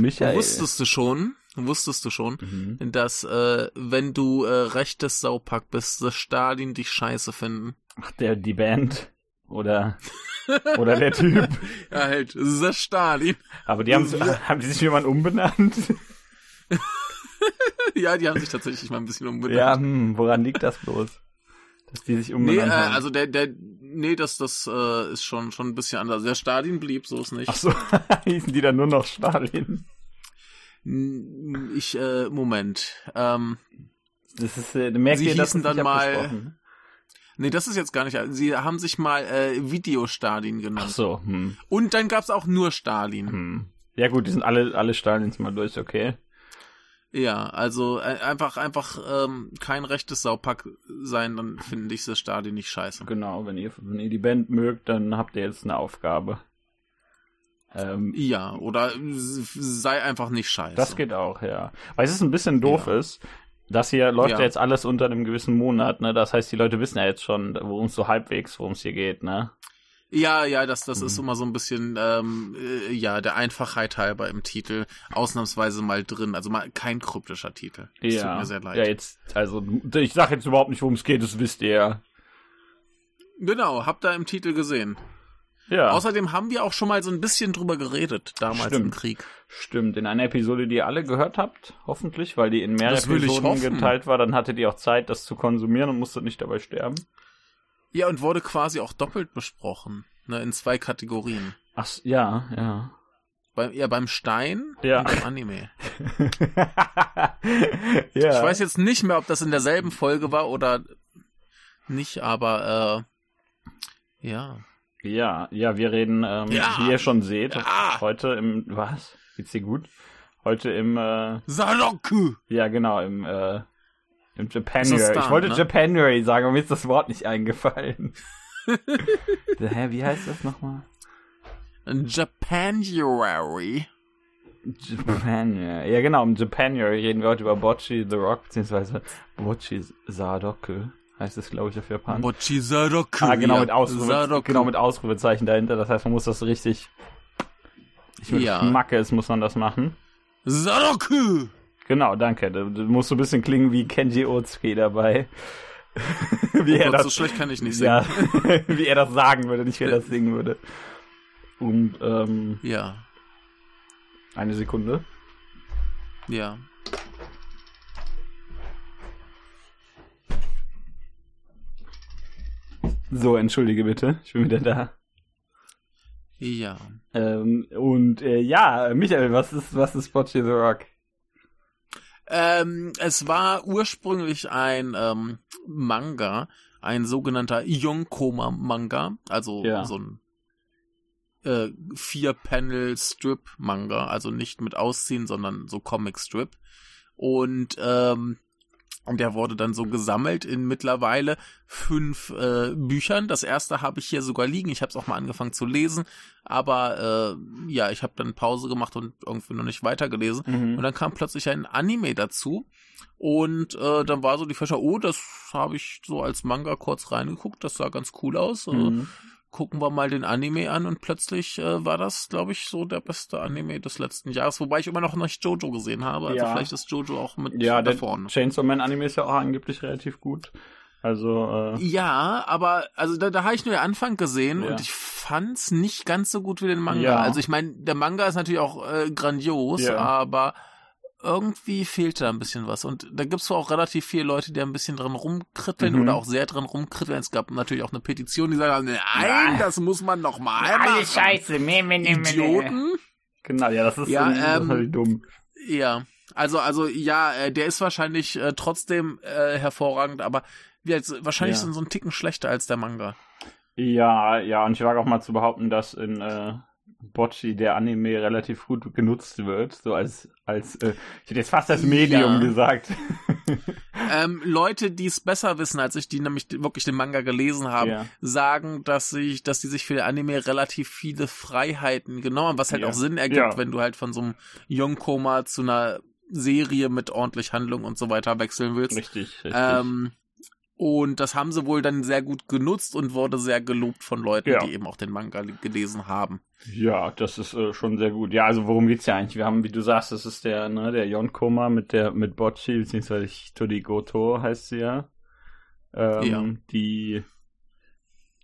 Michael. Wusstest du schon, wusstest du schon, Mhm. dass äh, wenn du äh, rechtes Saupack bist, dass Stalin dich scheiße finden? Ach, der, die Band. Oder, oder der Typ. Ja, halt, das Stalin. Aber die haben, haben die sich jemand umbenannt? ja, die haben sich tatsächlich mal ein bisschen umbenannt. Ja, hm, woran liegt das bloß? Dass die sich Nee, umbenannt äh, haben. also der, der, nee, das, das äh, ist schon, schon ein bisschen anders. Der Stalin blieb, so ist nicht. Ach so, hießen die dann nur noch Stalin? N- Ich, äh, Moment. Ähm, Das ist, äh, merkt Sie ihr, das hießen ist dann mal- nee, das ist jetzt gar nicht. Sie haben sich mal äh, Video-Stalin Ach genannt. so, hm, Und dann gab's auch nur Stalin. hm. Ja gut, die sind alle, alle Stalins mal durch, okay. Ja, also äh, einfach, einfach ähm, kein rechtes Saupack sein, dann finde ich das Stalin nicht scheiße. Genau, wenn ihr, wenn ihr die Band mögt, dann habt ihr jetzt eine Aufgabe. Ähm, Ja, oder sei einfach nicht scheiße. Das geht auch, ja. Weil es ist ein bisschen doof Ja. ist, das hier läuft ja. Ja. jetzt alles unter einem gewissen Monat, ne? Das heißt, die Leute wissen ja jetzt schon, worum es so halbwegs, worum es hier geht, ne? Ja, ja, das, das ist Mhm. immer so ein bisschen, ähm, äh, ja, der Einfachheit halber im Titel ausnahmsweise mal drin. Also mal kein kryptischer Titel. Das ja. tut mir sehr leid. Ja, jetzt, also, ich sag jetzt überhaupt nicht, worum es geht, das wisst ihr ja. Genau, habt ihr im Titel gesehen. Ja, Außerdem haben wir auch schon mal so ein bisschen drüber geredet, damals im Stimmt. Krieg. stimmt. In einer Episode, die ihr alle gehört habt, hoffentlich, weil die in mehreren Das Episoden geteilt war, dann hattet ihr auch Zeit, das zu konsumieren und musstet nicht dabei sterben. Ja, und wurde quasi auch doppelt besprochen, ne, in zwei Kategorien. Ach, ja, ja. Beim, ja, beim Stein Ja. und beim Anime. ja. Ich weiß jetzt nicht mehr, ob das in derselben Folge war oder nicht, aber äh, ja. Ja, ja, wir reden, ähm, Ja. wie ihr schon seht, Ja. heute im, was? Geht's dir gut? Heute im, äh, Saroku! ja genau, im, äh, im Japanuary. Ich wollte ne? Japanuary sagen, aber mir ist das Wort nicht eingefallen. Hä, wie heißt das nochmal? Japanuary. Japanuary. Ja genau, im Japanuary reden wir heute über Bocchi the Rock, beziehungsweise Bocchi Sadoku, heißt es glaube ich auf Japan. Bochi Saroku. ah, genau, mit Ausrufe, genau mit Ausrufezeichen dahinter, das heißt, man muss das richtig, ich mit Ja. Schmackes muss man das machen. Saroku! Genau, danke. Du, du musst so ein bisschen klingen wie Kenji Otsuki dabei. wie Oh er Gott, das, so schlecht kann ich nicht singen. ja, wie er das sagen würde, nicht wie er das singen würde. Und ähm, Ja, eine Sekunde. ja. So, entschuldige bitte, ich bin wieder da. Ja. Ähm, und äh, ja, Michael, was ist was ist Bocce the Rock? Ähm, es war ursprünglich ein ähm, Manga, ein sogenannter Yonkoma-Manga, also Ja. so ein äh, Vier-Panel-Strip-Manga, also nicht mit Ausziehen, sondern so Comic-Strip. Und ähm, der wurde dann so gesammelt in mittlerweile fünf äh, Büchern. Das erste habe ich hier sogar liegen. Ich habe es auch mal angefangen zu lesen, aber äh, ja, ich habe dann Pause gemacht und irgendwie noch nicht weitergelesen. Mhm. Und dann kam plötzlich ein Anime dazu. Und äh, dann war so die Fächer, oh, das habe ich so als Manga kurz reingeguckt, das sah ganz cool aus. Äh, Mhm. Gucken wir mal den Anime an und plötzlich äh, war das, glaube ich, so der beste Anime des letzten Jahres, wobei ich immer noch nicht Jojo gesehen habe. Also Ja. vielleicht ist Jojo auch mit Ja, da der vorne. Chainsaw Man Anime ist ja auch angeblich relativ gut. Also, äh, Ja, aber also da, da habe ich nur den Anfang gesehen Ja. und ich fand's nicht ganz so gut wie den Manga. Ja. Also ich meine, der Manga ist natürlich auch äh, grandios, Ja. aber irgendwie fehlt da ein bisschen was. Und da gibt's auch relativ viele Leute, die ein bisschen dran rumkritteln Mhm. oder auch sehr dran rumkritteln. Es gab natürlich auch eine Petition, die sagt, nein, Ja. das muss man noch mal machen. Alles scheiße. Meh, meh, meh. Idioten. genau, ja, das ist, Ja, das ist ähm, halt dumm. Ja, also also ja, äh, der ist wahrscheinlich äh, trotzdem äh, hervorragend, aber wie jetzt, wahrscheinlich Ja. sind so ein Ticken schlechter als der Manga. Ja, ja, und ich wage auch mal zu behaupten, dass in äh, Bocci der Anime relativ gut genutzt wird, so als als äh, ich hätte jetzt fast als Medium Ja. gesagt. Ähm, Leute, die es besser wissen als ich, die nämlich wirklich den Manga gelesen haben, Ja. sagen, dass sich, dass die sich für den Anime relativ viele Freiheiten genommen haben, was halt Ja. auch Sinn ergibt, wenn du halt von so einem Yonkoma zu einer Serie mit ordentlich Handlung und so weiter wechseln willst. Richtig, richtig. Ähm, Und das haben sie wohl dann sehr gut genutzt und wurde sehr gelobt von Leuten, Ja. die eben auch den Manga gelesen haben. Ja, das ist äh, schon sehr gut. Ja, also worum geht's ja eigentlich? Wir haben, wie du sagst, das ist der, ne, der Yonkoma mit der, mit Bocchi, beziehungsweise Hitori Goto heißt sie ja. Ähm, Ja. Die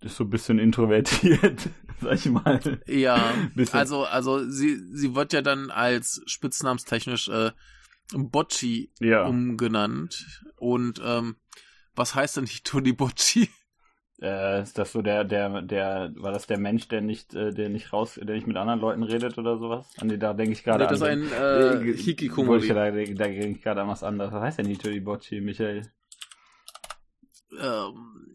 ist so ein bisschen introvertiert, sag ich mal. Ja, also, also sie, sie wird ja dann als spitznamenstechnisch äh, Bocci Ja. umgenannt. Und ähm, was heißt denn Hitoni Bocci? Äh, ist das so der, der, der, war das der Mensch, der nicht, äh, der nicht raus, der nicht mit anderen Leuten redet oder sowas? An die, da denke ich gerade das ist an. ein äh, ich Hikikomori. Da, da, da denke ich gerade an was anderes. Was heißt denn Hitori Bocci, Michael? Ähm,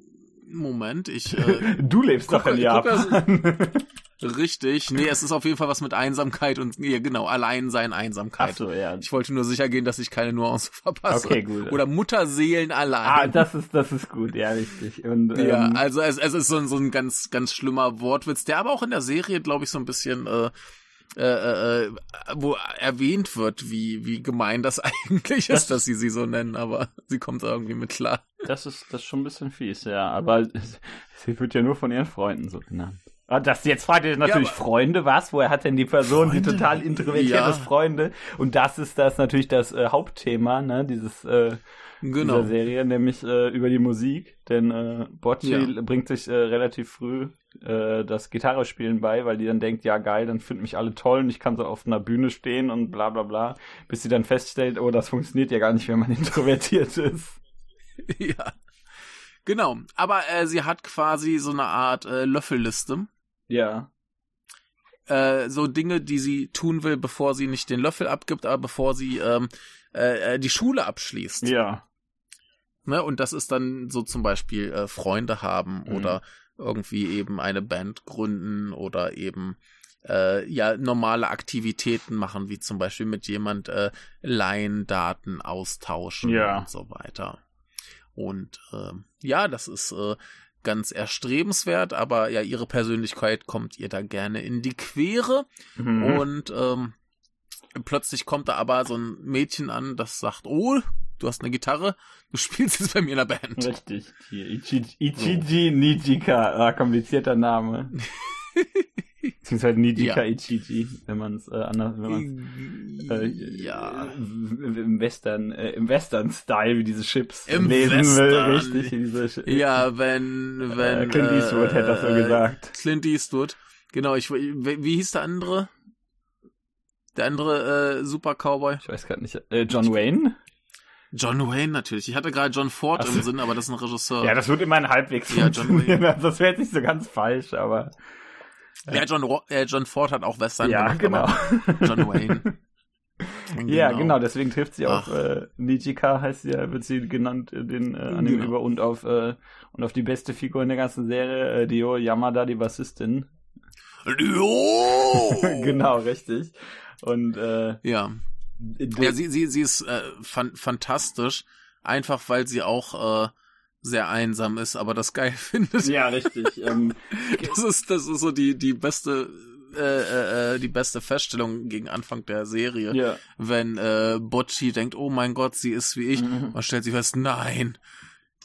Moment, ich äh, Du lebst guck- doch in guck, Japan. richtig. Nee, es ist auf jeden Fall was mit Einsamkeit und ja, genau, Alleinsein, Einsamkeit. Ach so, ja. Ich wollte nur sicher gehen, dass ich keine Nuance verpasse. Okay, gut. Oder Mutterseelen Ah, allein. das ist, das ist gut, ja, richtig. Und, ja, ähm, also es, es ist so ein, so ein ganz, ganz schlimmer Wortwitz, der aber auch in der Serie, glaube ich, so ein bisschen äh, äh, äh, wo erwähnt wird, wie, wie gemein das eigentlich Das- ist, dass sie sie so nennen, aber sie kommt da irgendwie mit klar. das ist, das ist schon ein bisschen fies, ja. Aber sie wird ja nur von ihren Freunden so genannt. Ah, Das, jetzt fragt ihr natürlich aber- Freunde, was? Woher hat denn die Person, die Freunde? total introvertiert Ja. ist, Freunde? Und das ist das natürlich das äh, Hauptthema, ne, dieses, äh, Genau. dieser Serie, nämlich äh, über die Musik. Denn äh, Bocci Ja. bringt sich äh, relativ früh äh, das Gitarrespielen bei, weil die dann denkt, ja geil, dann finden mich alle toll und ich kann so auf einer Bühne stehen und bla bla bla, bis sie dann feststellt, oh, das funktioniert ja gar nicht, wenn man introvertiert ist. ja. Genau. Aber äh, sie hat quasi so eine Art äh, Löffelliste. Ja. Äh, so Dinge, die sie tun will, bevor sie nicht den Löffel abgibt, aber bevor sie ähm, äh, äh, die Schule abschließt. Ja. Ne? Und das ist dann so zum Beispiel äh, Freunde haben Mhm. oder irgendwie eben eine Band gründen oder eben äh, ja normale Aktivitäten machen, wie zum Beispiel mit jemand äh, Laiendaten austauschen Ja. und so weiter. Und ähm, ja, das ist äh, ganz erstrebenswert, aber ja, ihre Persönlichkeit kommt ihr da gerne in die Quere. Mhm. Und ähm, plötzlich kommt da aber so ein Mädchen an, das sagt, oh, du hast eine Gitarre, du spielst jetzt bei mir in der Band. Richtig. Hier, Ichi- Ichiji Nijika. Ah, komplizierter Name. Beziehungsweise Nijika Ja. Ichiji, wenn man es äh, anders, wenn man äh, ja. im Western, äh, im Western-Style, wie diese Chips Im lesen will, Western. richtig, diese Ja, wenn, wenn. Äh, Clint Eastwood hätte das so gesagt. Clint Eastwood. Genau, ich, wie, hieß der andere? Der andere äh, Super Cowboy? Ich weiß gerade nicht. Äh, John Wayne? John Wayne natürlich. Ich hatte gerade John Ford so. im Sinn, aber das ist ein Regisseur. Ja, das wird immer ein halbwegs Ja, John. Also das wäre jetzt nicht so ganz falsch, aber Ja, John, äh, John Ford hat auch Western ja, gemacht, genau. John Wayne. Ja, genau, deswegen trifft sie auf Ach. äh, Nijika, heißt sie ja, wird sie genannt, den äh, Anime Genau. über und auf äh, und auf die beste Figur in der ganzen Serie, äh, Dio Yamada, die Bassistin. Jo! genau, richtig. Und äh, Ja. Ja, sie, sie, sie ist äh, fan fantastisch, einfach weil sie auch äh, sehr einsam ist, aber das geil findet. ja, richtig. ähm, Das ist, das ist so die, die beste, äh, äh, äh, die beste Feststellung gegen Anfang der Serie. ja. Wenn äh, Bocci denkt, oh mein Gott, sie ist wie ich, Mhm. man stellt sich fest, nein,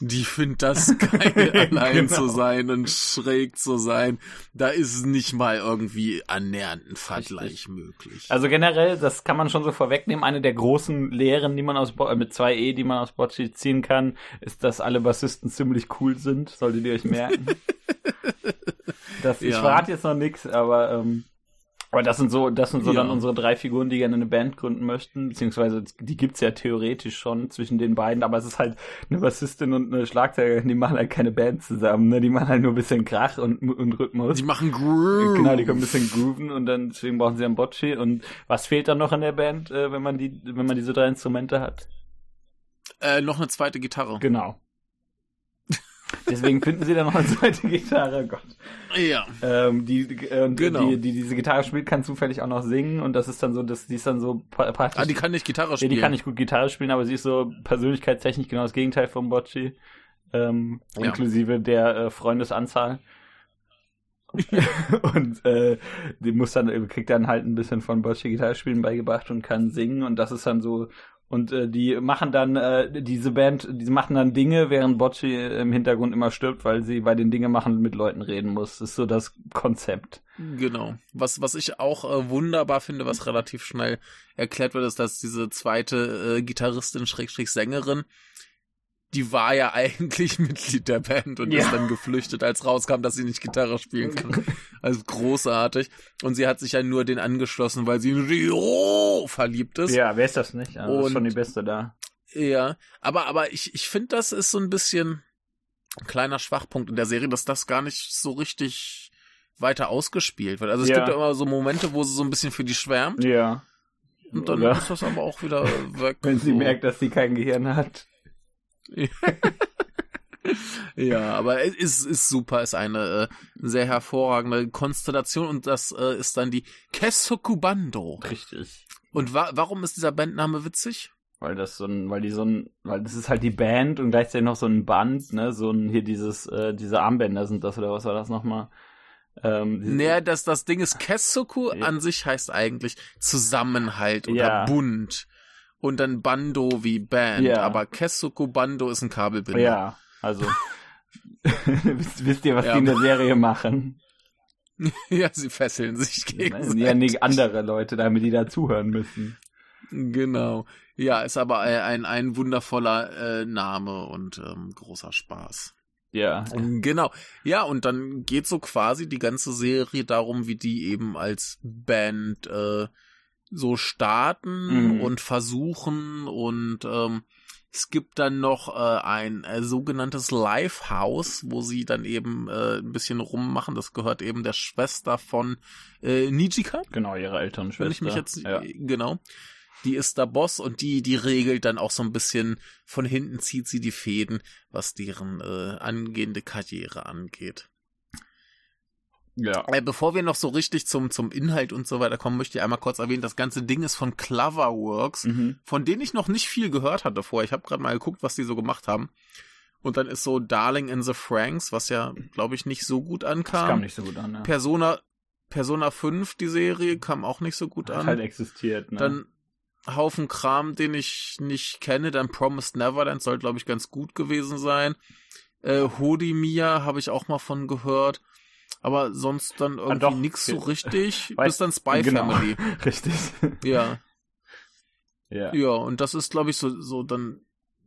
die findet das geil, allein Genau. zu sein und schräg zu sein. Da ist nicht mal irgendwie annähernd ein Vergleich möglich. Also generell, das kann man schon so vorwegnehmen. Eine der großen Lehren, die man aus Bo äh, mit zwei E, die man aus Bocci ziehen kann, ist, dass alle Bassisten ziemlich cool sind. Solltet ihr euch merken. das, ich Ja. verrate jetzt noch nichts, aber ähm, aber das sind so, das sind so Ja. dann unsere drei Figuren, die gerne eine Band gründen möchten, beziehungsweise die gibt's ja theoretisch schon zwischen den beiden, aber es ist halt eine Bassistin und eine Schlagzeugerin, die machen halt keine Band zusammen, ne? Die machen halt nur ein bisschen Krach und, und Rhythmus. Die machen Groove. Genau, die können ein bisschen grooven und dann deswegen brauchen sie einen Bocci. Und was fehlt dann noch in der Band, äh, wenn man die, wenn man diese drei Instrumente hat? Äh, noch eine zweite Gitarre. Genau. Deswegen finden sie dann noch eine zweite Gitarre, oh Gott. Ja. Ähm, die, äh, Genau. die, die diese Gitarre spielt, kann zufällig auch noch singen und das ist dann so, das, die ist dann so pra- praktisch. Ah, die kann nicht Gitarre ja, spielen. die kann nicht gut Gitarre spielen, aber sie ist so persönlichkeitstechnisch genau das Gegenteil vom Bocci. Ähm, Ja. Inklusive der äh, Freundesanzahl. und äh, die muss dann, kriegt dann halt ein bisschen von Bocci Gitarre spielen beigebracht und kann singen und das ist dann so Und äh, die machen dann, äh, diese Band, die machen dann Dinge, während Bocci im Hintergrund immer stirbt, weil sie bei den Dinge machen mit Leuten reden muss. Das ist so das Konzept. Genau. Was, was ich auch äh, wunderbar finde, was relativ schnell erklärt wird, ist, dass diese zweite äh, Gitarristin, Schrägstrich Sängerin, die war ja eigentlich Mitglied der Band und Ja. ist dann geflüchtet, als rauskam, dass sie nicht Gitarre spielen kann. Also großartig. Und sie hat sich ja nur den angeschlossen, weil sie in Rio verliebt ist. Ja, wer ist das nicht? Also, das ist schon Und- die Beste da. Ja, aber, aber ich, ich finde, das ist so ein bisschen ein kleiner Schwachpunkt in der Serie, dass das gar nicht so richtig weiter ausgespielt wird. Also es Ja. gibt ja immer so Momente, wo sie so ein bisschen für die schwärmt Ja. und dann Oder? ist das aber auch wieder weg. Wenn sie so. merkt, dass sie kein Gehirn hat. Ja, aber es ist, ist super, ist eine äh, sehr hervorragende Konstellation und das äh, ist dann die Kesokubando. Richtig. Und wa warum ist dieser Bandname witzig? Weil das so ein, weil die so ein, weil das ist halt die Band und gleichzeitig noch so ein Band, ne, so ein, hier dieses, äh, diese Armbänder sind das oder was war das nochmal? Ähm, Naja, das, das Ding ist, Kesoku Ja. an sich heißt eigentlich Zusammenhalt oder Ja. Bund. Und dann Bando wie Band. Ja. Aber Kesoku Bando ist ein Kabelbinder. Ja, also wisst, wisst ihr, was Ja. die in der Serie machen? ja, sie fesseln sich gegenseitig. Ja, nee, andere Leute, damit die da zuhören müssen. Genau. Ja, ist aber ein, ein wundervoller äh, Name und ähm, großer Spaß. Ja. Genau. Ja, und dann geht so quasi die ganze Serie darum, wie die eben als Band äh, so starten Mhm. und versuchen und ähm, es gibt dann noch äh, ein äh, sogenanntes Livehouse, wo sie dann eben äh, ein bisschen rummachen. Das gehört eben der Schwester von äh, Nijika, Genau, ihre Eltern, Schwester. wenn ich mich jetzt ja. genau. Die ist der Boss und die die regelt dann auch so ein bisschen von hinten zieht sie die Fäden, was deren äh, angehende Karriere angeht. Ja. Äh, bevor wir noch so richtig zum zum Inhalt und so weiter kommen, möchte ich einmal kurz erwähnen, das ganze Ding ist von Cloverworks, Mhm. von denen ich noch nicht viel gehört hatte vorher. Ich habe gerade mal geguckt, was die so gemacht haben. Und dann ist so Darling in the Franks, was ja, glaube ich, nicht so gut Das ankam. kam nicht so gut an, ne? Persona Persona 5, die Serie, kam auch nicht so gut Hat an. halt existiert, ne? Dann Haufen Kram, den ich nicht kenne. Dann Promised Neverland soll, glaube ich, ganz gut gewesen sein. Äh, Hodimia habe ich auch mal von gehört. Aber sonst dann irgendwie doch. nix so richtig. Bis dann Spy genau. Family. Richtig. Ja. ja. Ja, und das ist, glaube ich, so, so dann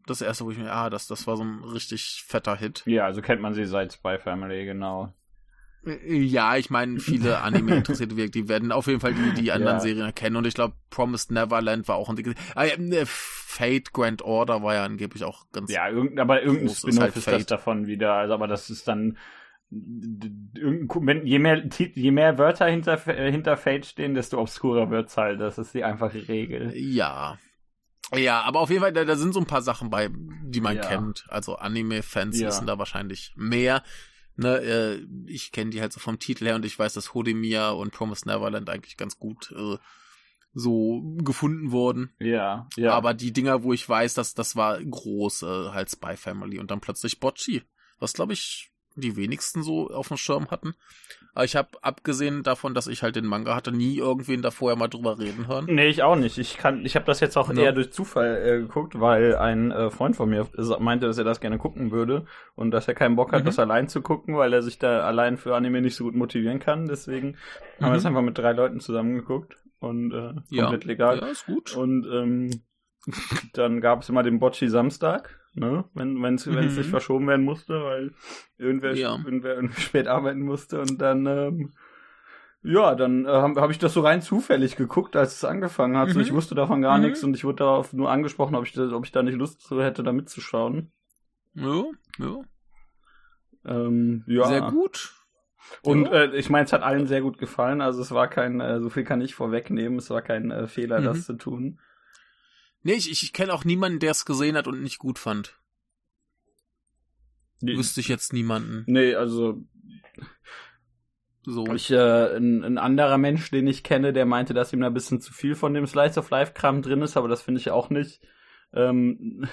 das erste, wo ich mir, ah, das, das war so ein richtig fetter Hit. Ja, also kennt man sie seit Spy Family, genau. Ja, ich meine, viele Anime-Interessierte, die werden auf jeden Fall die, die anderen Ja. Serien erkennen. Und ich glaube, Promised Neverland war auch ein dickes. Ah, ja, ne, Fate Grand Order war ja angeblich auch ganz. Ja, irgendein, aber irgendein Groß ist Spin-off halt ist das davon wieder. Also, aber das ist dann wenn, je mehr je mehr Wörter hinter äh, hinter Fate stehen, desto obskurer wird's halt. Das ist die einfache Regel. Ja. Ja, aber auf jeden Fall, da, da sind so ein paar Sachen bei, die man Ja. kennt. Also Anime-Fans Ja. wissen da wahrscheinlich mehr. Ne, äh, ich kenne die halt so vom Titel her und ich weiß, dass Hodemia und Promised Neverland eigentlich ganz gut äh, so gefunden wurden. Ja, ja. Aber die Dinger, wo ich weiß, dass das war groß, äh, halt Spy Family und dann plötzlich Bocci. Was glaube ich die wenigsten so auf dem Schirm hatten. Aber ich habe abgesehen davon, dass ich halt den Manga hatte, nie irgendwen da vorher mal drüber reden hören. Nee, ich auch nicht. Ich kann, ich habe das jetzt auch Ja. eher durch Zufall äh, geguckt, weil ein äh, Freund von mir meinte, dass er das gerne gucken würde und dass er keinen Bock hat, Mhm. das allein zu gucken, weil er sich da allein für Anime nicht so gut motivieren kann. Deswegen haben wir Mhm. das einfach mit drei Leuten zusammengeguckt und äh, Ja. komplett legal. Ja, ist gut. Und ähm, dann gab es immer den Bocci Samstag, ne? Wenn wenn es Mhm. sich verschoben werden musste, weil irgendwer, Ja. irgendwer spät arbeiten musste und dann ähm, ja, dann äh, habe hab ich das so rein zufällig geguckt, als es angefangen hat. So, Mhm. ich wusste davon gar Mhm. nichts und ich wurde darauf nur angesprochen, ob ich, da, ob ich da nicht Lust zu hätte, da mitzuschauen. Ja, ja. Ähm, ja. Sehr gut. Und Ja. äh, ich meine, es hat allen sehr gut gefallen. Also es war kein, äh, so viel kann ich vorwegnehmen, es war kein äh, Fehler, Mhm. das zu tun. Nee, ich, ich kenne auch niemanden, der es gesehen hat und nicht gut fand. Nee, Wüsste ich jetzt niemanden. nee also So. Ich, äh, ein, ein anderer Mensch, den ich kenne, der meinte, dass ihm da ein bisschen zu viel von dem Slice of Life Kram drin ist, aber das finde ich auch nicht. Ähm,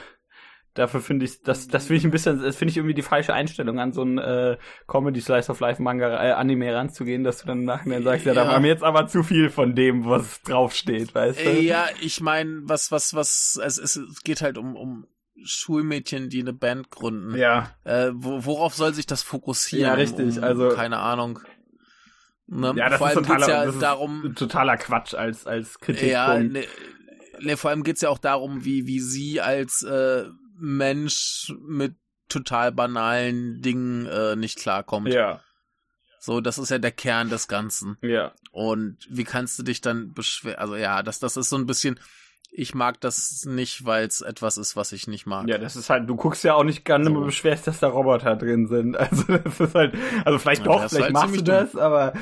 dafür finde ich, das, das finde ich ein bisschen, das finde ich irgendwie die falsche Einstellung an so ein äh, Comedy Slice of Life Manga äh, Anime ranzugehen, dass du dann nachher sagst, ja, da Ja. war mir jetzt aber zu viel von dem, was draufsteht, weißt du? Ja, ich meine, was, was, was, es, es geht halt um, um Schulmädchen, die eine Band gründen. Ja, Äh, wo, worauf soll sich das fokussieren? Ja, richtig, Um, also- keine Ahnung. Ne? ja, das Vor ist allem totaler, ja das ist darum, totaler Quatsch als als Kritikpunkt. ja, ne, ne, vor allem geht's ja auch darum, wie, wie sie als äh, Mensch mit total banalen Dingen äh, nicht klarkommt. ja, So, das ist ja der Kern des Ganzen. ja. Und wie kannst du dich dann beschweren? Also ja, das, das ist so ein bisschen, ich mag das nicht, weil es etwas ist, was ich nicht mag. Ja, das ist halt, du guckst ja auch nicht gerne So. beschwerst, dass da Roboter drin sind. Also das ist halt, also vielleicht Ja, doch, vielleicht halt machst du das, aber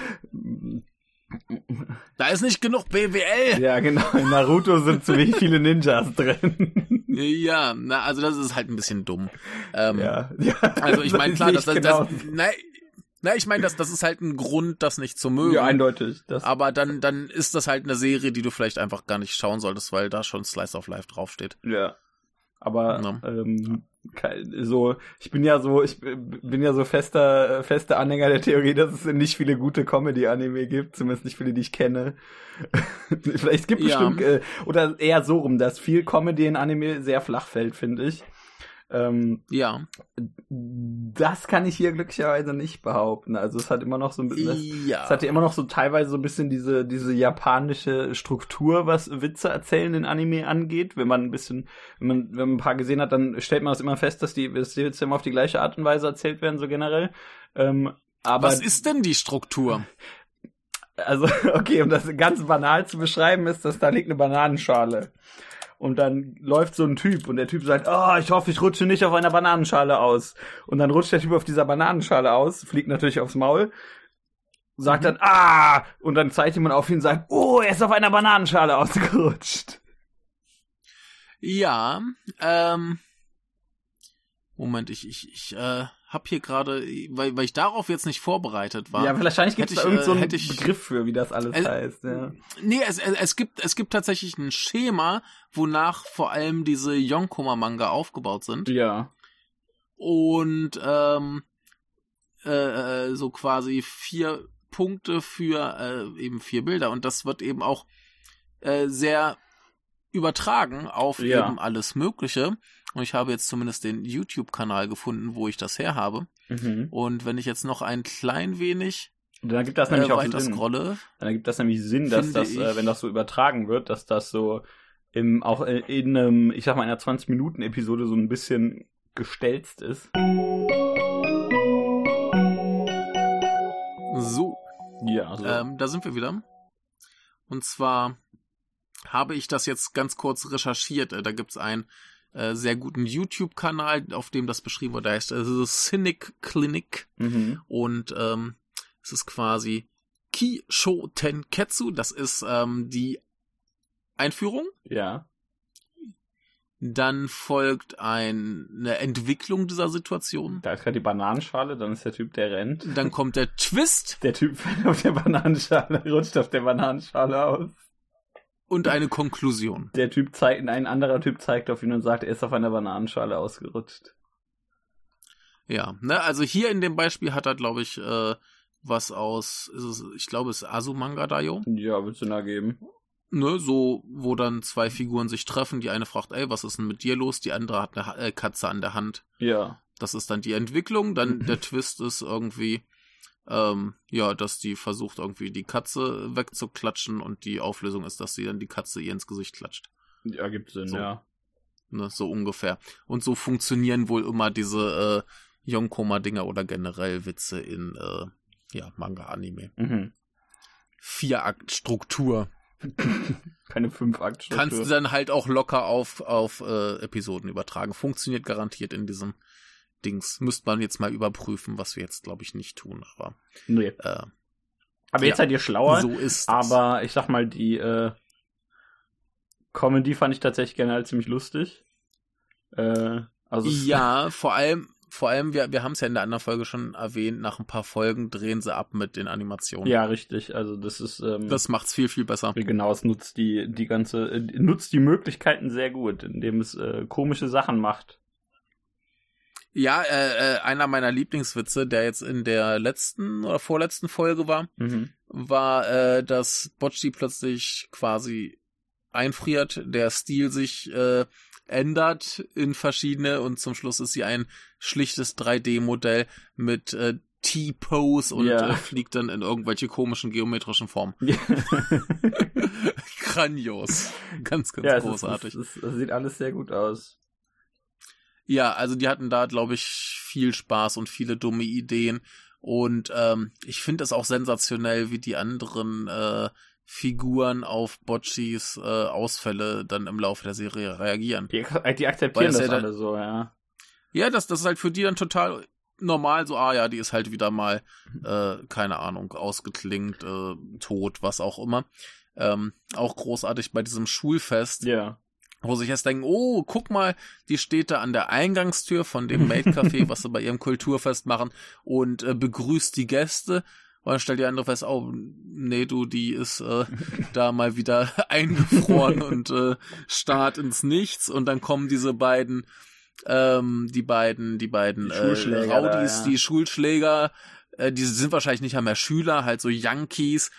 Da ist nicht genug BWL. ja, genau, in Naruto sind zu wenig viele Ninjas drin. Ja, na, also das ist halt ein bisschen dumm. Ähm, ja, ja. Also ich meine, klar, das, sehe das, ich das, na, na, ich meine, das, das ist halt ein Grund, das nicht zu mögen. ja, eindeutig. Das, aber dann, dann ist das halt eine Serie, die du vielleicht einfach gar nicht schauen solltest, weil da schon Slice of Life draufsteht. ja. Aber Ja. ähm, so, ich bin ja so, ich bin ja so fester, fester Anhänger der Theorie, dass es nicht viele gute Comedy-Anime gibt, zumindest nicht viele, die ich kenne. Vielleicht gibt es Ja. bestimmt, äh, oder eher so rum, dass viel Comedy in Anime sehr flach fällt, finde ich. Ähm, Ja. das kann ich hier glücklicherweise nicht behaupten. Also es hat immer noch so ein bisschen, Ja. es hat ja immer noch so teilweise so ein bisschen diese, diese japanische Struktur, was Witze erzählen in Anime angeht. Wenn man ein bisschen, wenn man, wenn man ein paar gesehen hat, dann stellt man das immer fest, dass die, dass die Witze immer auf die gleiche Art und Weise erzählt werden, so generell. Ähm, aber, Was ist denn die Struktur? also, okay, um das ganz banal zu beschreiben, ist, dass da liegt eine Bananenschale. Und dann läuft so ein Typ und der Typ sagt, oh, ich hoffe, ich rutsche nicht auf einer Bananenschale aus. Und dann rutscht der Typ auf dieser Bananenschale aus, fliegt natürlich aufs Maul, sagt dann, ah, und dann zeigt jemand auf ihn und sagt, oh, er ist auf einer Bananenschale ausgerutscht. Ja, ähm, Moment, ich, ich, ich äh, hab hier gerade, weil, weil ich darauf jetzt nicht vorbereitet war. Ja, wahrscheinlich gibt es da so äh, einen hätte ich- Begriff für, wie das alles Äh, heißt. Ja. Nee, es, es, es gibt es gibt tatsächlich ein Schema, wonach vor allem diese Yonkoma-Manga aufgebaut sind. ja. Und ähm, äh, äh, so quasi vier Punkte für äh, eben vier Bilder. Und das wird eben auch äh, sehr übertragen auf Ja. eben alles Mögliche. Und ich habe jetzt zumindest den YouTube-Kanal gefunden, wo ich das her habe. Mhm. Und wenn ich jetzt noch ein klein wenig Und dann gibt das äh, nämlich auch weiter Sinn. scrolle, Dann ergibt das nämlich Sinn, dass das, äh, wenn das so übertragen wird, dass das so im, auch in in einem, ich sag mal, einer 20-Minuten-Episode so ein bisschen gestelzt ist. so, Ja, also. Ähm, da sind wir wieder. Und zwar habe ich das jetzt ganz kurz recherchiert. Äh, Da gibt's einen äh, sehr guten YouTube-Kanal, auf dem das beschrieben wird. Der heißt äh, The Cynic Clinic. mhm. Und ähm, es ist quasi Kisho Tenketsu. Das ist ähm, die Einführung. Ja. Dann folgt ein, eine Entwicklung dieser Situation. Da ist gerade die Bananenschale, dann ist der Typ, der rennt. Dann kommt der Twist Der Typ fällt auf der Bananenschale, rutscht auf der Bananenschale aus. Und eine Konklusion. Der Typ zeigt, ein anderer Typ zeigt auf ihn und sagt, er ist auf einer Bananenschale ausgerutscht. Ja, ne, also hier in dem Beispiel hat er, glaube ich, äh, was aus, es, ich glaube, es ist Asumanga Dayo, Ja, wird Sinn ergeben. ne, so, wo dann zwei Figuren sich treffen, die eine fragt, ey, was ist denn mit dir los? Die andere hat eine Ha- äh, Katze an der Hand. Ja. Das ist dann die Entwicklung, dann der Twist ist irgendwie, ähm, ja, dass die versucht irgendwie die Katze wegzuklatschen und die Auflösung ist, dass sie dann die Katze ihr ins Gesicht klatscht. Ja, gibt Sinn, So. ja. Ne, so ungefähr. Und so funktionieren wohl immer diese äh, Yonkoma-Dinger oder generell Witze in äh, ja, Manga-Anime. Mhm. Vier-Akt-Struktur. Keine fünf akt Kannst du dann halt auch locker auf, auf äh, Episoden übertragen. Funktioniert garantiert in diesem Dings. Müsste man jetzt mal überprüfen, was wir jetzt, glaube ich, nicht tun. Aber Nee. äh, Aber jetzt Ja. seid ihr schlauer. so ist das. Aber ich sag mal, die äh, Comedy fand ich tatsächlich generell ziemlich lustig. Äh, also Ja, vor allem, vor allem, wir, wir haben es ja in der anderen Folge schon erwähnt, nach ein paar Folgen drehen sie ab mit den Animationen. ja, richtig. Also das ist ähm, Das macht's viel, viel besser. genau, es nutzt die die ganze äh, nutzt die Möglichkeiten sehr gut, indem es äh, komische Sachen macht. Ja, äh, äh, einer meiner Lieblingswitze, der jetzt in der letzten oder vorletzten Folge war, Mhm. war, äh, dass Bocci plötzlich quasi einfriert, der Stil sich äh, ändert in verschiedene und zum Schluss ist sie ein schlichtes 3D-Modell mit äh, T-Pose und Ja. äh, fliegt dann in irgendwelche komischen geometrischen Formen. Grandios. Ganz, ganz ja, es, ist, großartig. es, es, es sieht alles sehr gut aus. Ja, also die hatten da, glaube ich, viel Spaß und viele dumme Ideen. Und ähm, ich finde es auch sensationell, wie die anderen äh, Figuren auf Boccis äh, Ausfälle dann im Laufe der Serie reagieren. Die, die akzeptieren es das ja dann- alle so, ja. Ja, das, das ist halt für die dann total normal, so, ah ja, die ist halt wieder mal, äh, keine Ahnung, ausgeklingt, äh, tot, was auch immer. Ähm, auch großartig bei diesem Schulfest, Ja. Wo sich erst denken, oh, guck mal, die steht da an der Eingangstür von dem Maid-Café, was sie bei ihrem Kulturfest machen, und äh, begrüßt die Gäste. Und dann stellt die andere fest, oh, nee, du, die ist äh, da mal wieder eingefroren und äh, starrt ins Nichts. Und dann kommen diese beiden, ähm, die beiden, die beiden Die äh, Schulschläger da, ja. die Schulschläger, äh, die sind wahrscheinlich nicht einmal Schüler, halt so Yankees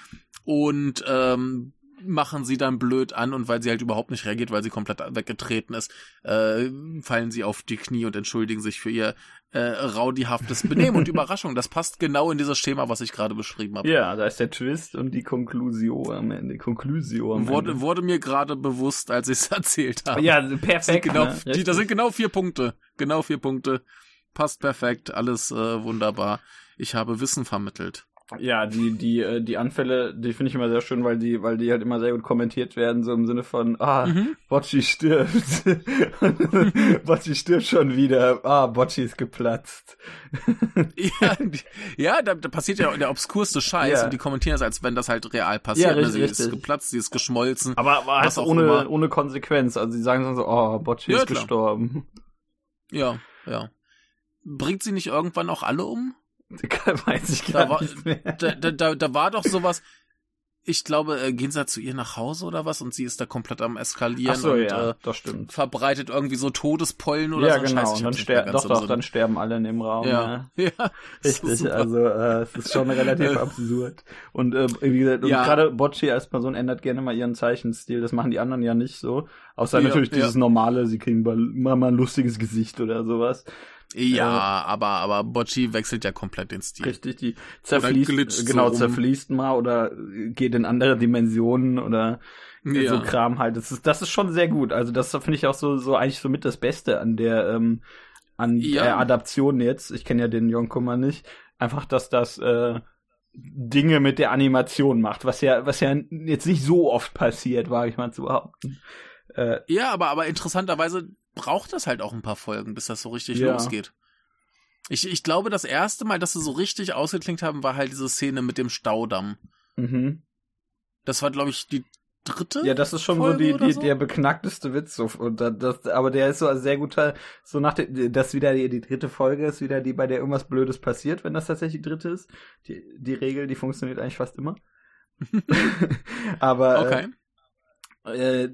und ähm, machen sie dann blöd an und weil sie halt überhaupt nicht reagiert, weil sie komplett weggetreten ist, äh, fallen sie auf die Knie und entschuldigen sich für ihr äh, raudihaftes Benehmen und Überraschung. Das passt genau in dieses Schema, was ich gerade beschrieben habe. Ja, da ist der Twist und die Konklusio am Ende. Konklusio am Wurde, Ende. wurde mir gerade bewusst, als ich es erzählt habe. Ja, sind perfekt. genau, ne? die, das sind genau vier Punkte. Genau vier Punkte. Passt perfekt, alles äh, wunderbar. Ich habe Wissen vermittelt. Ja, die, die, äh, die Anfälle, die finde ich immer sehr schön, weil die, weil die halt immer sehr gut kommentiert werden, so im Sinne von, ah, Mhm. Bocci stirbt. Bocci stirbt schon wieder. Ah, Bocci ist geplatzt. Ja, ja da, da passiert ja der obskurste Scheiß Ja. und die kommentieren es, als wenn das halt real passiert. Ja, ne? richtig, sie ist richtig. geplatzt, sie ist geschmolzen. Aber, aber Was halt auch ohne, immer. ohne Konsequenz. Also sie sagen dann so, oh, Bocci Ja, ist klar. gestorben. Ja, ja. Bringt sie nicht irgendwann auch alle um? Weiß ich Da gar war- nicht mehr. Da, da, da, da war doch sowas. Ich glaube, äh, gehen sie da zu ihr nach Hause oder was und sie ist da komplett am eskalieren Ach so, und ja, äh, das stimmt. verbreitet irgendwie so Todespollen oder Ja, so. ein genau. Scheiß. Und dann sterben, doch, doch, Sinn. dann sterben alle in dem Raum. Ja, Ja. ja. Richtig, also äh, es ist schon relativ absurd. Und äh, wie gesagt, Ja. gerade Bocci als Person ändert gerne mal ihren Zeichenstil. Das machen die anderen ja nicht so. Außer Ja, natürlich ja. dieses normale, sie kriegen mal mal ein lustiges Gesicht oder sowas. Ja, Äh, aber, aber Bocci wechselt ja komplett den Stil. Richtig, die zerfließt, so genau, rum. zerfließt mal oder geht in andere Dimensionen oder Ja. so Kram halt. Das ist, das ist schon sehr gut. Also das finde ich auch so, so eigentlich so mit das Beste an der, ähm, an Ja. der Adaption jetzt. Ich kenne ja den Yonkomma nicht. Einfach, dass das äh, Dinge mit der Animation macht, was ja, was ja jetzt nicht so oft passiert, wage ich mal zu behaupten. Äh, Ja, aber, aber interessanterweise braucht das halt auch ein paar Folgen, bis das so richtig Ja. losgeht. Ich, ich glaube, das erste Mal, dass sie so richtig ausgeklingt haben, war halt diese Szene mit dem Staudamm. mhm. Das war, glaube ich, die dritte. Ja, das ist schon Folge so, die, die, so? der beknackteste Witz. So, und da- das, aber der ist so ein sehr guter, so nach der, das wieder die, die dritte Folge ist, wieder die, bei der irgendwas Blödes passiert, wenn das tatsächlich die dritte ist. Die, die Regel, die funktioniert eigentlich fast immer. aber Okay. äh, äh,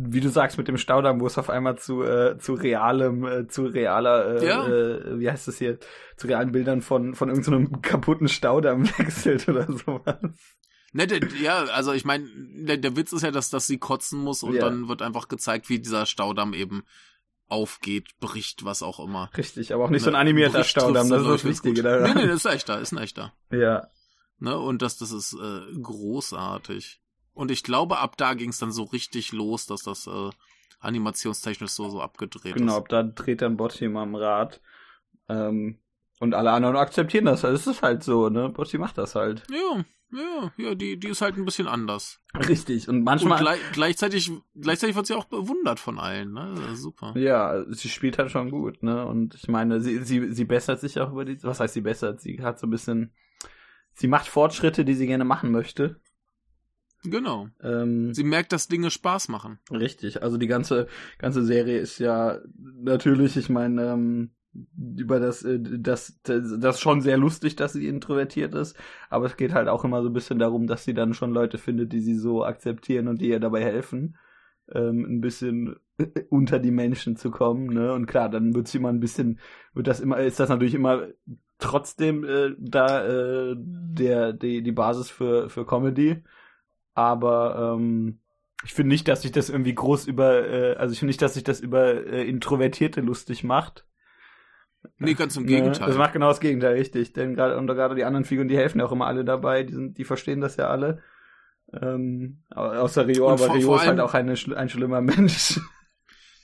wie du sagst, mit dem Staudamm, wo es auf einmal zu, äh, zu realem, äh, zu realer, äh, Ja. äh, wie heißt das hier, zu realen Bildern von, von irgendeinem kaputten Staudamm wechselt oder sowas. Ne, der, ja, also ich meine, der, der Witz ist ja, dass, dass sie kotzen muss und Ja. dann wird einfach gezeigt, wie dieser Staudamm eben aufgeht, bricht, was auch immer. Richtig, aber auch nicht so ein Ne, animierter Staudamm, das ist das Wichtige daran. Nee, nee, das ist echter, ist ein echter. Ja. Ne? Und das, das ist äh, großartig. Und ich glaube, ab da ging es dann so richtig los, dass das äh, animationstechnisch so, so abgedreht Genau, ist. da dreht dann Botti mal am Rad. Ähm, und alle anderen akzeptieren das. Also es ist halt so, ne? Botti macht das halt. Ja, ja, ja, die, die ist halt ein bisschen anders. Richtig. Und Und manchmal. gleich, gleichzeitig, gleichzeitig wird sie auch bewundert von allen, ne? Super. ja, sie spielt halt schon gut, ne? Und ich meine, sie, sie, sie bessert sich auch über die. Was heißt sie bessert? Sie hat so ein bisschen. Sie macht Fortschritte, die sie gerne machen möchte. Genau. Ähm, Sie merkt, dass Dinge Spaß machen. Richtig, also die ganze ganze Serie ist ja natürlich, ich meine, ähm, über das, äh, das, das, das ist schon sehr lustig, dass sie introvertiert ist, aber es geht halt auch immer so ein bisschen darum, dass sie dann schon Leute findet, die sie so akzeptieren und die ihr dabei helfen, ähm, ein bisschen äh, unter die Menschen zu kommen, ne? Und klar, dann wird's immer ein bisschen, wird das immer, ist das natürlich immer trotzdem äh, da äh, der die die Basis für für Comedy, aber ähm, ich finde nicht, dass sich das irgendwie groß über, äh, also ich finde nicht, dass sich das über äh, Introvertierte lustig macht. Nee, ganz im Ne, Gegenteil. Das macht genau das Gegenteil, richtig. Denn gerade und gerade die anderen Figuren, die helfen ja auch immer alle dabei, die sind, die verstehen das ja alle. Ähm, au- außer Rio, aber vor- Rio vor ist halt auch eine, ein schlimmer Mensch.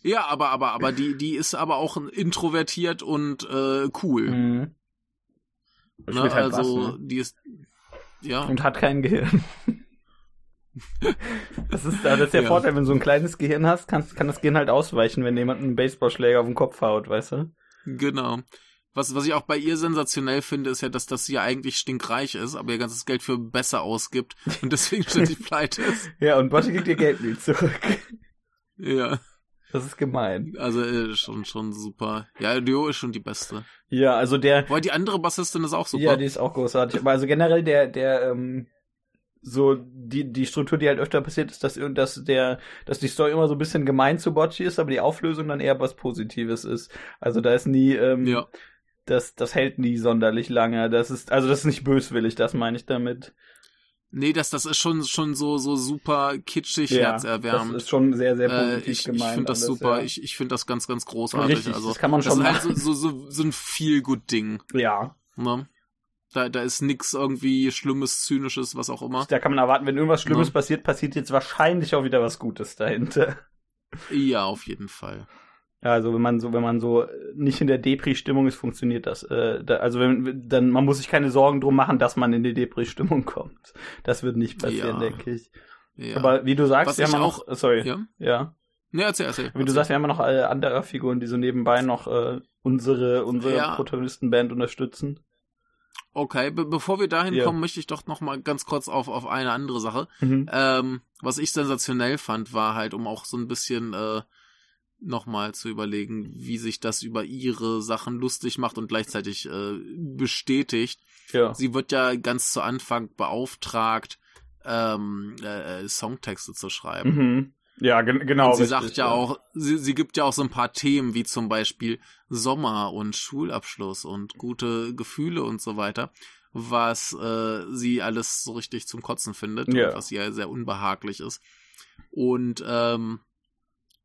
Ja, aber, aber, aber die, die ist aber auch introvertiert und äh, cool. Mhm. Ne? Halt Also, Bass, ne? die ist. Ja. Und hat kein Gehirn. das ist, das ist der Ja. Vorteil, wenn du so ein kleines Gehirn hast, kannst, kann das Gehirn halt ausweichen, wenn jemand einen Baseballschläger auf den Kopf haut, weißt du? Genau. Was, was ich auch bei ihr sensationell finde, ist ja, dass das sie ja eigentlich stinkreich ist, aber ihr ganzes Geld für besser ausgibt und deswegen ständig pleite ist. Ja, und Botti gibt ihr Geld nie zurück. Ja. Das ist gemein. Also äh, schon, schon super. Ja, Dio ist schon die beste. Ja, also der, Weil die andere Bassistin ist auch super. Ja, die ist auch großartig. Aber also generell der, der, ähm, so die, die Struktur, die halt öfter passiert, ist, dass, dass der, dass die Story immer so ein bisschen gemein zu Bocci ist, aber die Auflösung dann eher was Positives ist. Also da ist nie, ähm, ja. das, das hält nie sonderlich lange. Das ist, also das ist nicht böswillig, das meine ich damit. Nee, das, das ist schon, schon so, so super kitschig, das herzerwärmend. ist schon sehr, sehr Äh, positiv ich ich gemeint. finde das alles, super. Ja. Ich, ich finde das ganz, ganz großartig. Richtig, also, das kann man schon Das ist halt so, so, so, so ein Feel-Good-Ding. ja, Ne? Da, da ist nix irgendwie Schlimmes, Zynisches, was auch immer. da kann man erwarten, wenn irgendwas Schlimmes Ja. passiert, passiert jetzt wahrscheinlich auch wieder was Gutes dahinter. Ja, auf jeden Fall. Ja, also wenn man so, wenn man so nicht in der Depri-Stimmung ist, funktioniert das. Äh, da, also wenn, dann man muss sich keine Sorgen drum machen, dass man in die Depri-Stimmung kommt. Das wird nicht passieren, Ja. denke ich. Ja. Aber wie du sagst, Was wir haben ja noch, äh, sorry, ja. ja? Ne, erzähl, erzähl. Wie du sagst, wir haben noch äh, andere Figuren, die so nebenbei noch äh, unsere unsere Ja. Protagonistenband unterstützen. Okay, be bevor wir dahin Ja. kommen, möchte ich doch noch mal ganz kurz auf, auf eine andere Sache. Mhm. Ähm, was ich sensationell fand, war halt, um auch so ein bisschen äh, nochmal zu überlegen, wie sich das über ihre Sachen lustig macht und gleichzeitig äh, bestätigt. Ja. Sie wird ja ganz zu Anfang beauftragt, ähm, äh, Songtexte zu schreiben. Mhm. Ja, gen genau. und sie richtig, sagt ja, auch, sie, sie gibt ja auch so ein paar Themen, wie zum Beispiel Sommer und Schulabschluss und gute Gefühle und so weiter, was äh, sie alles so richtig zum Kotzen findet Ja. und was ihr sehr unbehaglich ist. Und ähm,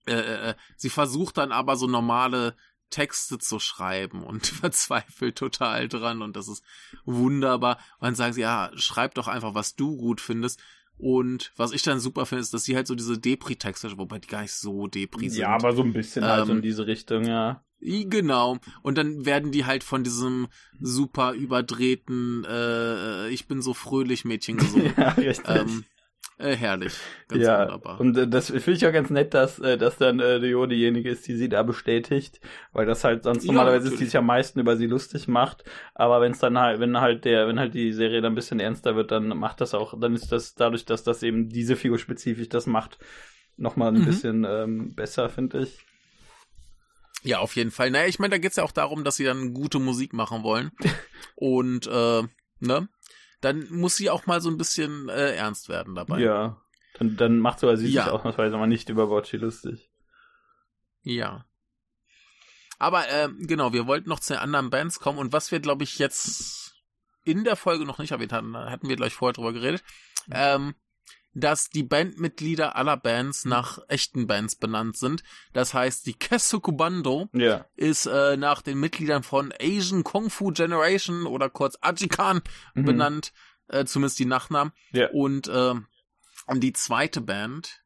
äh, äh, sie versucht dann aber so normale Texte zu schreiben und verzweifelt total dran und das ist wunderbar. Und dann sagt sie, ja, schreib doch einfach, was du gut findest. Und was ich dann super finde, ist, dass sie halt so diese Depri-Texte, wobei die gar nicht so Depri sind. Ja, aber so ein bisschen halt Ähm, in diese Richtung, ja. Genau. Und dann werden die halt von diesem super überdrehten, äh, ich bin so fröhlich Mädchen gesungen. ja, richtig. ähm, äh, herrlich. Ganz ja, wunderbar. und äh, das finde ich auch ganz nett, dass, äh, dass dann äh, Rio diejenige ist, die sie da bestätigt, weil das halt sonst Ja, normalerweise ist, die natürlich. sich am meisten über sie lustig macht, aber wenn es dann halt, wenn halt der, wenn halt die Serie dann ein bisschen ernster wird, dann macht das auch, dann ist das dadurch, dass das eben diese Figur spezifisch das macht, nochmal ein Mhm. bisschen ähm, besser, finde ich. Ja, auf jeden Fall. Naja, ich meine, da geht's ja auch darum, dass sie dann gute Musik machen wollen. Und, äh, ne? Dann muss sie auch mal so ein bisschen äh, ernst werden dabei. Ja. Dann, dann macht sogar sie Ja. sich ausnahmsweise mal nicht über Bocci lustig. Ja. Aber äh, genau, wir wollten noch zu den anderen Bands kommen und was wir, glaube ich, jetzt in der Folge noch nicht erwähnt hatten, da hatten wir gleich vorher drüber geredet, ähm, dass die Bandmitglieder aller Bands nach echten Bands benannt sind. Das heißt, die Kesuku Bando Ja. ist äh, nach den Mitgliedern von Asian Kung Fu Generation oder kurz Ajikan Mhm. benannt, äh, zumindest die Nachnamen. Ja. Und äh, die zweite Band,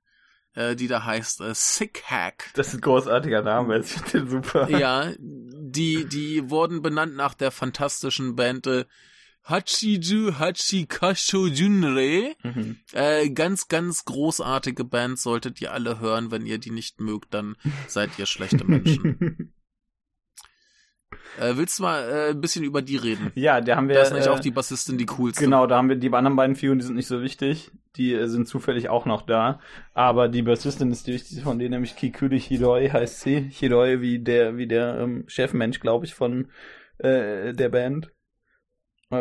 äh, die da heißt äh, Sick Hack. Das ist ein großartiger Name, ich finde den super. Ja, die, die wurden benannt nach der fantastischen Band äh, Hachiju Hachikasho Junrei. Mhm. Äh, ganz, ganz großartige Band, solltet ihr alle hören. Wenn ihr die nicht mögt, dann seid ihr schlechte Menschen. äh, willst du mal äh, ein bisschen über die reden? ja, da haben wir. Da ist nämlich äh, auch die Bassistin die coolste. Genau, da haben wir die anderen beiden Figuren, die sind nicht so wichtig. Die äh, sind zufällig auch noch da. Aber die Bassistin ist die wichtigste von denen, nämlich Kikuri Hiroi heißt sie. Hiroi wie der, wie der ähm, Chefmensch, glaube ich, von äh, der Band.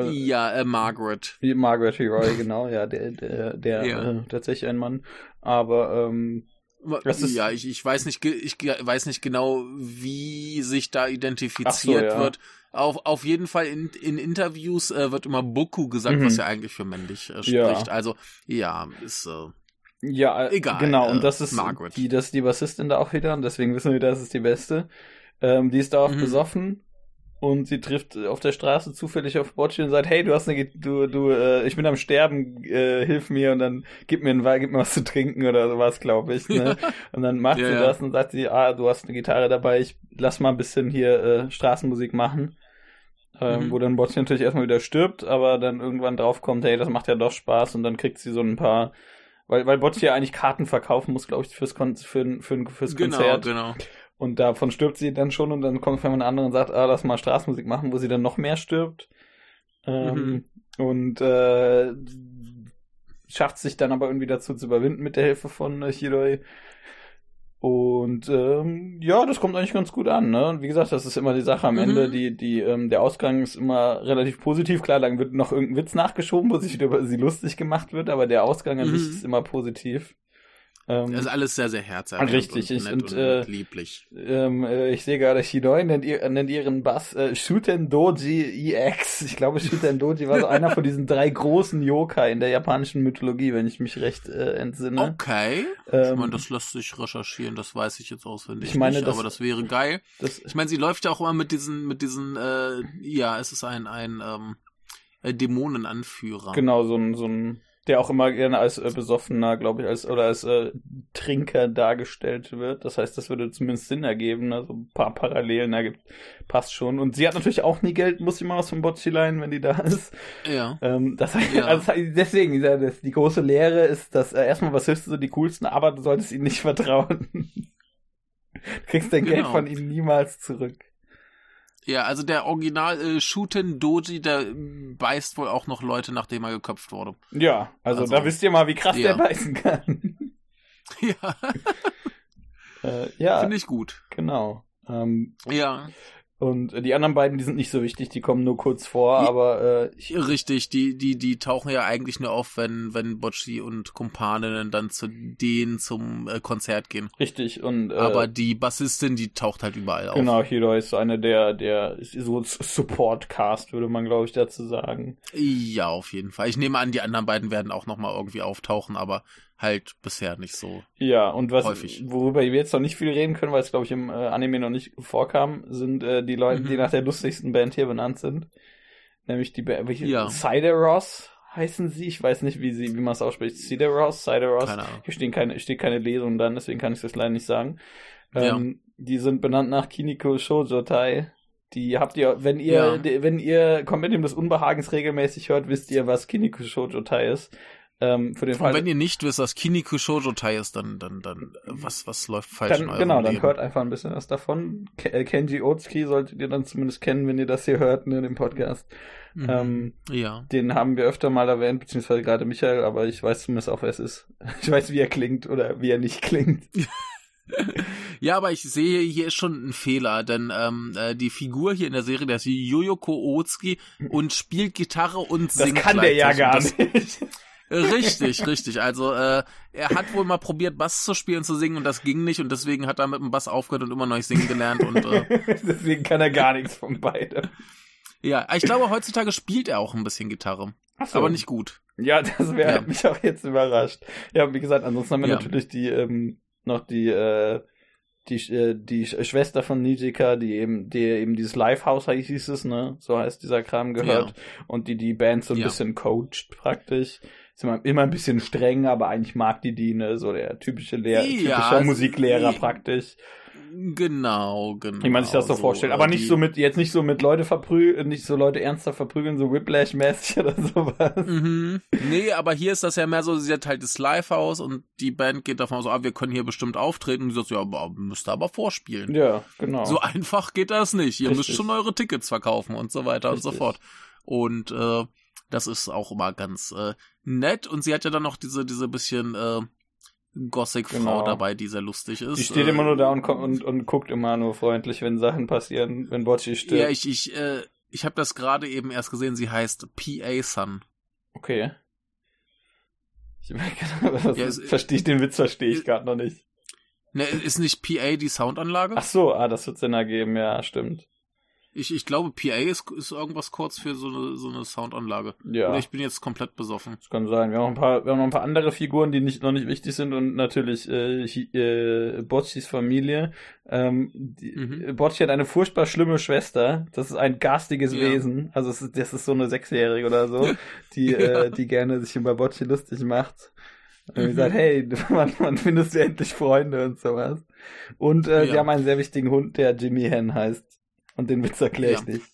Ja, äh, Margaret. wie Margaret Hiroi, genau, ja, der, der, der Ja. Äh, tatsächlich ein Mann. Aber ähm, ja, ich, ich weiß nicht, ich weiß nicht genau, wie sich da identifiziert so, ja. wird. Auf, auf jeden Fall in, in Interviews äh, wird immer Boku gesagt, mhm. was ja eigentlich für männlich äh, spricht. Ja. Also, ja, ist, äh, ja, äh, egal. Genau, und das ist Margaret. die, das ist die Bassistin da auch wieder, und deswegen wissen wir, das ist die beste. Ähm, die ist da auch mhm. besoffen und sie trifft auf der Straße zufällig auf Bocci und sagt, hey, du hast eine, du, du, äh, ich bin am Sterben, äh, hilf mir und dann gib mir ein, gib mir was zu trinken oder sowas, glaube ich. Ne? und dann macht ja, sie das und sagt sie, ah, du hast eine Gitarre dabei, ich lass mal ein bisschen hier äh, Straßenmusik machen. Ähm, mhm. Wo dann Bocci natürlich erstmal wieder stirbt, aber dann irgendwann draufkommt, hey, das macht ja doch Spaß und dann kriegt sie so ein paar, weil, weil Bocci ja eigentlich Karten verkaufen muss, glaube ich, fürs, Kon für, für, fürs genau, Konzert. Genau, genau. Und davon stirbt sie dann schon und dann kommt von einer anderen und sagt, ah, lass mal Straßenmusik machen, wo sie dann noch mehr stirbt. Ähm, mhm. Und äh, schafft sich dann aber irgendwie dazu zu überwinden mit der Hilfe von äh, Hiroi. Und ähm, ja, das kommt eigentlich ganz gut an. Ne? wie gesagt, das ist immer die Sache am mhm. Ende. Die, die, ähm, der Ausgang ist immer relativ positiv. Klar, dann wird noch irgendein Witz nachgeschoben, wo sich wieder über sie lustig gemacht wird, aber der Ausgang an mhm. sich ist immer positiv. Ähm, das ist alles sehr, sehr herzerwärmend richtig, und, nett und, und äh, lieblich. Ähm, äh, ich sehe gerade, Shidoi nennt, ihr, nennt ihren Bass äh, Shuten Doji EX. Ich glaube, Shuten Doji war so einer von diesen drei großen Yokai in der japanischen Mythologie, wenn ich mich recht äh, entsinne. Okay. Ähm, ich meine, das lässt sich recherchieren, das weiß ich jetzt auswendig ich meine, nicht, das, aber das wäre geil. Das, ich meine, sie läuft ja auch immer mit diesen, mit diesen, äh, ja, es ist ein, ein ähm, äh, Dämonenanführer. Genau, so ein, so ein der auch immer gerne als äh, besoffener, glaube ich, als oder als äh, Trinker dargestellt wird. Das heißt, das würde zumindest Sinn ergeben, ne? so ein paar Parallelen ergibt, passt schon. Und sie hat natürlich auch nie Geld, muss immer was vom Bocci leihen, wenn die da ist. Ja. Ähm, das heißt, ja. also deswegen, das, die große Lehre ist, dass äh, erstmal was hilfst du so die coolsten, aber du solltest ihnen nicht vertrauen. du kriegst dein genau. Geld von ihnen niemals zurück. Ja, also der Original äh, Shuten Doji, der äh, beißt wohl auch noch Leute, nachdem er geköpft wurde. Ja, also, also da wisst ihr mal, wie krass ja. der beißen kann. ja. äh, ja. Finde ich gut. Genau. Ähm, ja. Und die anderen beiden, die sind nicht so wichtig, die kommen nur kurz vor, aber äh, ich richtig, die die die tauchen ja eigentlich nur auf, wenn wenn Bocci und Kumpaninnen dann zu denen zum äh, Konzert gehen. Richtig und äh, aber die Bassistin, die taucht halt überall auf. Genau, Hiro ist eine der der so Support Cast würde man glaube ich dazu sagen. Ja, auf jeden Fall. Ich nehme an, die anderen beiden werden auch noch mal irgendwie auftauchen, aber halt bisher nicht so. Ja, und was, häufig. worüber wir jetzt noch nicht viel reden können, weil es glaube ich im äh, Anime noch nicht vorkam, sind äh, die Leute, mhm. die nach der lustigsten Band hier benannt sind. Nämlich die Band, welche, ja. Ross heißen sie. Ich weiß nicht, wie sie, wie man es ausspricht. Cider Ross, Cider Ross. Keine Ahnung. Hier stehen keine, steht keine Lesung dann, deswegen kann ich das leider nicht sagen. Ähm, ja. Die sind benannt nach Kiniko Shoujotai. Die habt ihr, wenn ihr, ja. wenn ihr Kompendium des Unbehagens regelmäßig hört, wisst ihr, was Kiniko Shoujotai ist. Ähm, für den Fall, Und wenn ihr nicht wisst, was Kiniko Shoujo Tai ist, dann, dann, dann, was, was läuft falsch dann, Genau, dann Leben? hört einfach ein bisschen was davon. Äh, Kenji Otsuki solltet ihr dann zumindest kennen, wenn ihr das hier hört, ne, dem Podcast. Mhm. Ähm, ja. Den haben wir öfter mal erwähnt, beziehungsweise gerade Michael, aber ich weiß zumindest auch, wer es ist. Ich weiß, wie er klingt oder wie er nicht klingt. ja, aber ich sehe, hier ist schon ein Fehler, denn ähm, äh, die Figur hier in der Serie, der ist Yoyoko Otsuki und spielt Gitarre und singt. Das kann der ja gar nicht. Richtig, richtig. Also äh, er hat wohl mal probiert, Bass zu spielen, zu singen und das ging nicht und deswegen hat er mit dem Bass aufgehört und immer noch nicht singen gelernt und äh, deswegen kann er gar nichts von beidem. Ja, ich glaube heutzutage spielt er auch ein bisschen Gitarre, so. aber nicht gut. Ja, das wäre ja. mich auch jetzt überrascht. Ja, wie gesagt, ansonsten haben wir ja. natürlich die ähm, noch die äh, die äh, die Schwester von Nijika, die eben die eben dieses Livehouse hieß es, ne, so heißt dieser Kram gehört ja. und die die Band so ein bisschen coacht praktisch ist immer, immer ein bisschen streng, aber eigentlich mag die die, ne, so der typische Lehrer, ja, typischer Musiklehrer praktisch. Genau, genau. Wie man sich das so, so vorstellt. Aber nicht so mit, jetzt nicht so mit Leute verprügeln, nicht so Leute ernster verprügeln, so Whiplash-mäßig oder sowas. Mhm. Nee, aber hier ist das ja mehr so, sie hat halt das Live-Haus und die Band geht davon aus, ah, wir können hier bestimmt auftreten. Und sie sagt, ja, aber, müsst ihr aber vorspielen. Ja, genau. So einfach geht das nicht. Ihr Richtig. müsst schon eure Tickets verkaufen und so weiter Richtig. und so fort. Und äh, das ist auch immer ganz äh, nett. Und sie hat ja dann noch diese, diese bisschen äh, Gothic-Frau genau. dabei, die sehr lustig ist. Die steht äh, immer nur da und, und, und guckt immer nur freundlich, wenn Sachen passieren, wenn Bocci stirbt. Ja, ich, ich, äh, ich habe das gerade eben erst gesehen. Sie heißt P.A. Sun. Okay. Ich ja, verstehe ich den Witz, verstehe ich gerade noch nicht. Ne, ist nicht PA die Soundanlage? Ach so, ah, das wird Sinn ergeben, ja, stimmt. Ich, ich glaube, PA ist, ist irgendwas kurz für so eine, so eine Soundanlage. Ja. Oder ich bin jetzt komplett besoffen. Das kann sein. Wir haben noch ein paar, wir haben noch ein paar andere Figuren, die nicht, noch nicht wichtig sind und natürlich äh, äh, Bocchis Familie. Ähm, die, Mhm. Bocci hat eine furchtbar schlimme Schwester. Das ist ein garstiges Ja. Wesen. Also es ist, das ist so eine Sechsjährige oder so, die, äh, die gerne sich über Bocci lustig macht. Und Mhm. sagt, hey, wann, wann findest du endlich Freunde und sowas. Und äh, Ja. die haben einen sehr wichtigen Hund, der Jimmy Hen heißt. Und den Witz erkläre ich Ja. nicht.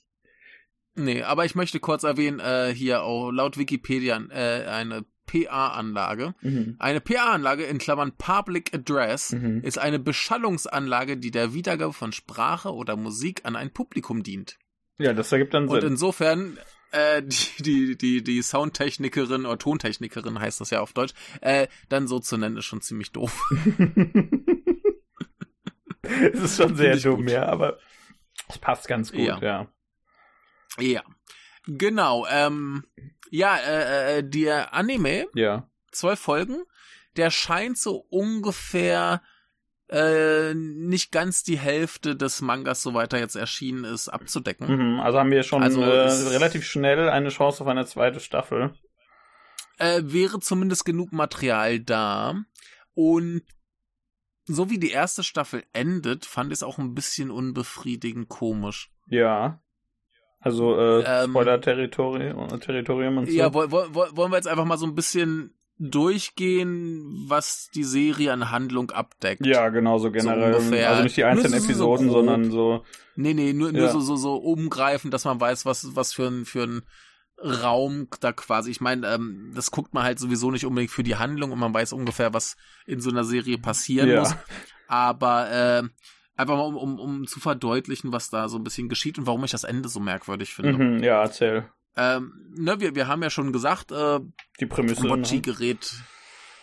Nee, aber ich möchte kurz erwähnen, äh, hier auch laut Wikipedia äh, eine PA-Anlage. Mhm. Eine PA-Anlage in Klammern Public Address Mhm. ist eine Beschallungsanlage, die der Wiedergabe von Sprache oder Musik an ein Publikum dient. Ja, das ergibt dann Und Sinn. insofern äh, die, die, die, die Soundtechnikerin oder Tontechnikerin heißt das ja auf Deutsch, äh, dann so zu nennen, ist schon ziemlich doof. Es ist schon sehr ich dumm, gut. ja, aber es passt ganz gut, Ja. ja. Ja. Genau, ähm, ja, äh, äh, der Anime, Ja. zwölf Folgen, der scheint so ungefähr äh, nicht ganz die Hälfte des Mangas, soweit er jetzt erschienen ist, abzudecken. Mhm, also haben wir schon Also äh, relativ schnell eine Chance auf eine zweite Staffel. Äh, wäre zumindest genug Material da. Und so wie die erste Staffel endet, fand ich es auch ein bisschen unbefriedigend komisch. Ja. Also äh, Ähm, Spoiler-Territorium Territorium und so. Ja, woll, woll, woll- wollen wir jetzt einfach mal so ein bisschen durchgehen, was die Serie an Handlung abdeckt. ja, genau, so generell. ungefähr. also nicht die einzelnen Nur so- so Episoden, grob. sondern so. Nee, nee, nur, nur Ja. so, so, so umgreifen, dass man weiß, was, was für ein, für ein Raum da quasi. Ich meine, ähm, das guckt man halt sowieso nicht unbedingt für die Handlung und man weiß ungefähr, was in so einer Serie passieren Ja. muss. Aber äh, einfach mal, um, um, um zu verdeutlichen, was da so ein bisschen geschieht und warum ich das Ende so merkwürdig finde. Mhm, ja, erzähl. Ähm, ne, wir, wir haben ja schon gesagt, äh, Die Prämisse. Bocci ne? gerät,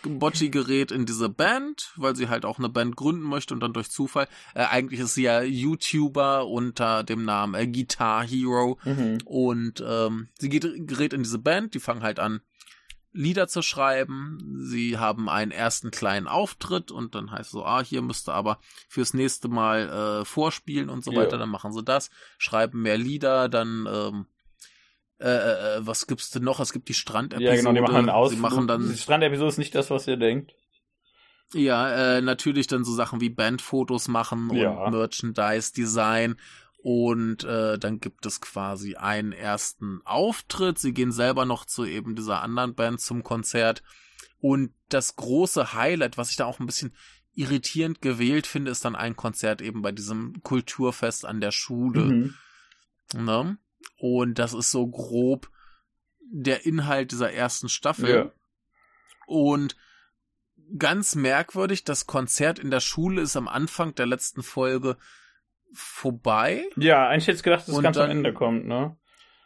Bocci gerät in diese Band, weil sie halt auch eine Band gründen möchte und dann durch Zufall. Äh, eigentlich ist sie ja YouTuber unter dem Namen äh, Guitar Hero Mhm. und ähm, sie geht, gerät in diese Band, die fangen halt an, Lieder zu schreiben. Sie haben einen ersten kleinen Auftritt und dann heißt so, ah, hier müsste aber fürs nächste Mal äh, vorspielen und so Ja. weiter. Dann machen sie das, schreiben mehr Lieder, dann ähm, äh, äh, was gibt's denn noch? Es gibt die Strandepisode. Ja, genau, die machen einen Ausflug. Sie machen dann Die Strandepisode ist nicht das, was ihr denkt. ja, äh, natürlich dann so Sachen wie Bandfotos machen und Ja. Merchandise-Design. Und äh, dann gibt es quasi einen ersten Auftritt. Sie gehen selber noch zu eben dieser anderen Band zum Konzert. Und das große Highlight, was ich da auch ein bisschen irritierend gewählt finde, ist dann ein Konzert eben bei diesem Kulturfest an der Schule. Mhm. Ne? Und das ist so grob der Inhalt dieser ersten Staffel. Ja. Und ganz merkwürdig, das Konzert in der Schule ist am Anfang der letzten Folge vorbei. ja, eigentlich hätte ich gedacht, dass es ganz am dann- Ende kommt, ne?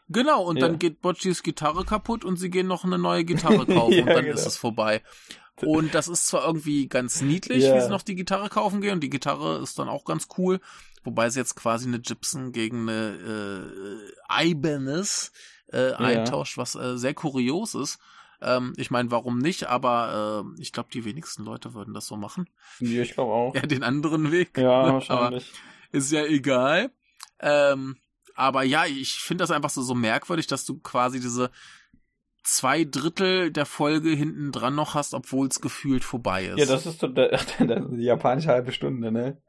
Genau, und Ja. dann geht Boccis Gitarre kaputt und sie gehen noch eine neue Gitarre kaufen Ja, und dann genau. ist es vorbei. Und das ist zwar irgendwie ganz niedlich, Ja. wie sie noch die Gitarre kaufen gehen und die Gitarre ist dann auch ganz cool, wobei sie jetzt quasi eine Gibson gegen eine äh, Ibanez äh, eintauscht, was äh, sehr kurios ist. Ähm, ich meine, warum nicht, aber äh, ich glaube, die wenigsten Leute würden das so machen. Ja, ich glaube auch. Ja, den anderen Weg. Ja, ne? wahrscheinlich. Aber ist ja egal. Ähm, aber ja, ich finde das einfach so, so merkwürdig, dass du quasi diese zwei Drittel der Folge hinten dran noch hast, obwohl es gefühlt vorbei ist. Ja, das ist, so, ist die japanische halbe Stunde, ne?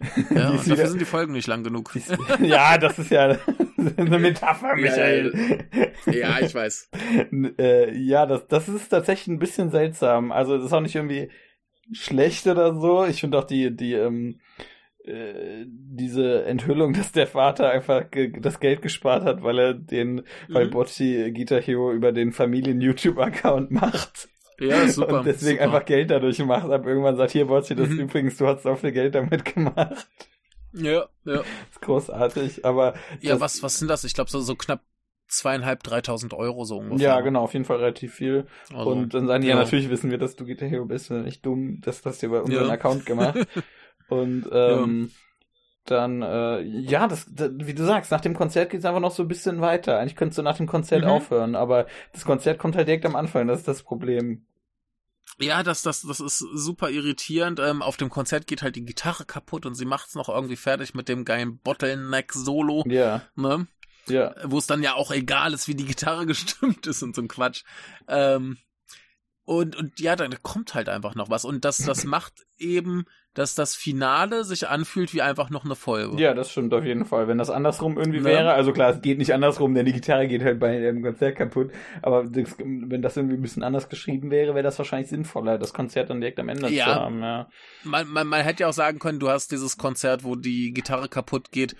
Ja, und dafür wieder- sind die Folgen nicht lang genug. Ist- ja, das ist ja eine Metapher, Michael. Ja, ich weiß. äh, ja, das, das ist tatsächlich ein bisschen seltsam. Also, das ist auch nicht irgendwie schlecht oder so. Ich finde auch die, die, ähm, äh, diese Enthüllung, dass der Vater einfach das Geld gespart hat, weil er den, weil Mhm. Bocci Guitar Hero über den Familien-YouTube-Account macht. Ja, super. und deswegen super. einfach Geld dadurch macht. Aber irgendwann sagt, hier, Bocci, das Mhm. übrigens, du hast so viel Geld damit gemacht. Ja, ja. Das ist großartig. Aber Ja, das, was, was sind das? Ich glaube, so, so knapp zweieinhalb, dreitausend Euro so ungefähr. Ja, genau, auf jeden Fall relativ viel. Also, und dann sagen die, ja, ja. natürlich wissen wir, dass du Guitar Hero bist, nicht dumm, das hast du über unseren Ja. Account gemacht. und ähm, dann, äh, ja, das, das, wie du sagst, nach dem Konzert geht's einfach noch so ein bisschen weiter. Eigentlich könntest du nach dem Konzert Mhm. aufhören, aber das Konzert kommt halt direkt am Anfang, das ist das Problem. Ja, das, das, das ist super irritierend. Ähm, auf dem Konzert geht halt die Gitarre kaputt und sie macht's noch irgendwie fertig mit dem geilen Bottleneck-Solo. Ja. Ne? Ja. Wo es dann ja auch egal ist, wie die Gitarre gestimmt ist und so ein Quatsch. Ähm, und, und ja, da kommt halt einfach noch was. Und das, das macht eben, dass das Finale sich anfühlt wie einfach noch eine Folge. Ja, das stimmt auf jeden Fall. Wenn das andersrum irgendwie Ne? wäre, also klar, es geht nicht andersrum, denn die Gitarre geht halt bei dem Konzert kaputt. Aber das, wenn das irgendwie ein bisschen anders geschrieben wäre, wäre das wahrscheinlich sinnvoller, das Konzert dann direkt am Ende Ja. zu haben. Ja. Man, man, man hätte ja auch sagen können, du hast dieses Konzert, wo die Gitarre kaputt geht,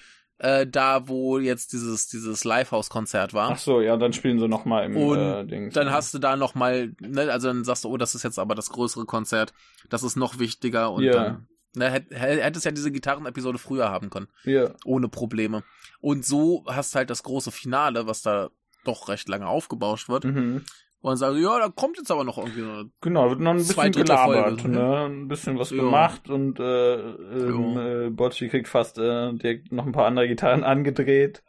äh, da wo jetzt dieses, dieses Livehouse-Konzert war. Ach so, ja, dann spielen sie nochmal im Und äh, Dings. Dann hast du da noch mal, ne, also dann sagst du, oh, das ist jetzt aber das größere Konzert, das ist noch wichtiger und Ja. dann ne, hätt- hätt- hättest ja diese Gitarrenepisode früher haben können, Ja. ohne Probleme. Und so hast halt das große Finale, was da doch recht lange aufgebauscht wird. Mhm. Und dann sagst du, ja, da kommt jetzt aber noch irgendwie eine Genau, wird noch ein bisschen gelabert, Folge, ne? Ein bisschen was Ja. gemacht und äh, ähm, äh, Bocci kriegt fast äh, direkt noch ein paar andere Gitarren angedreht.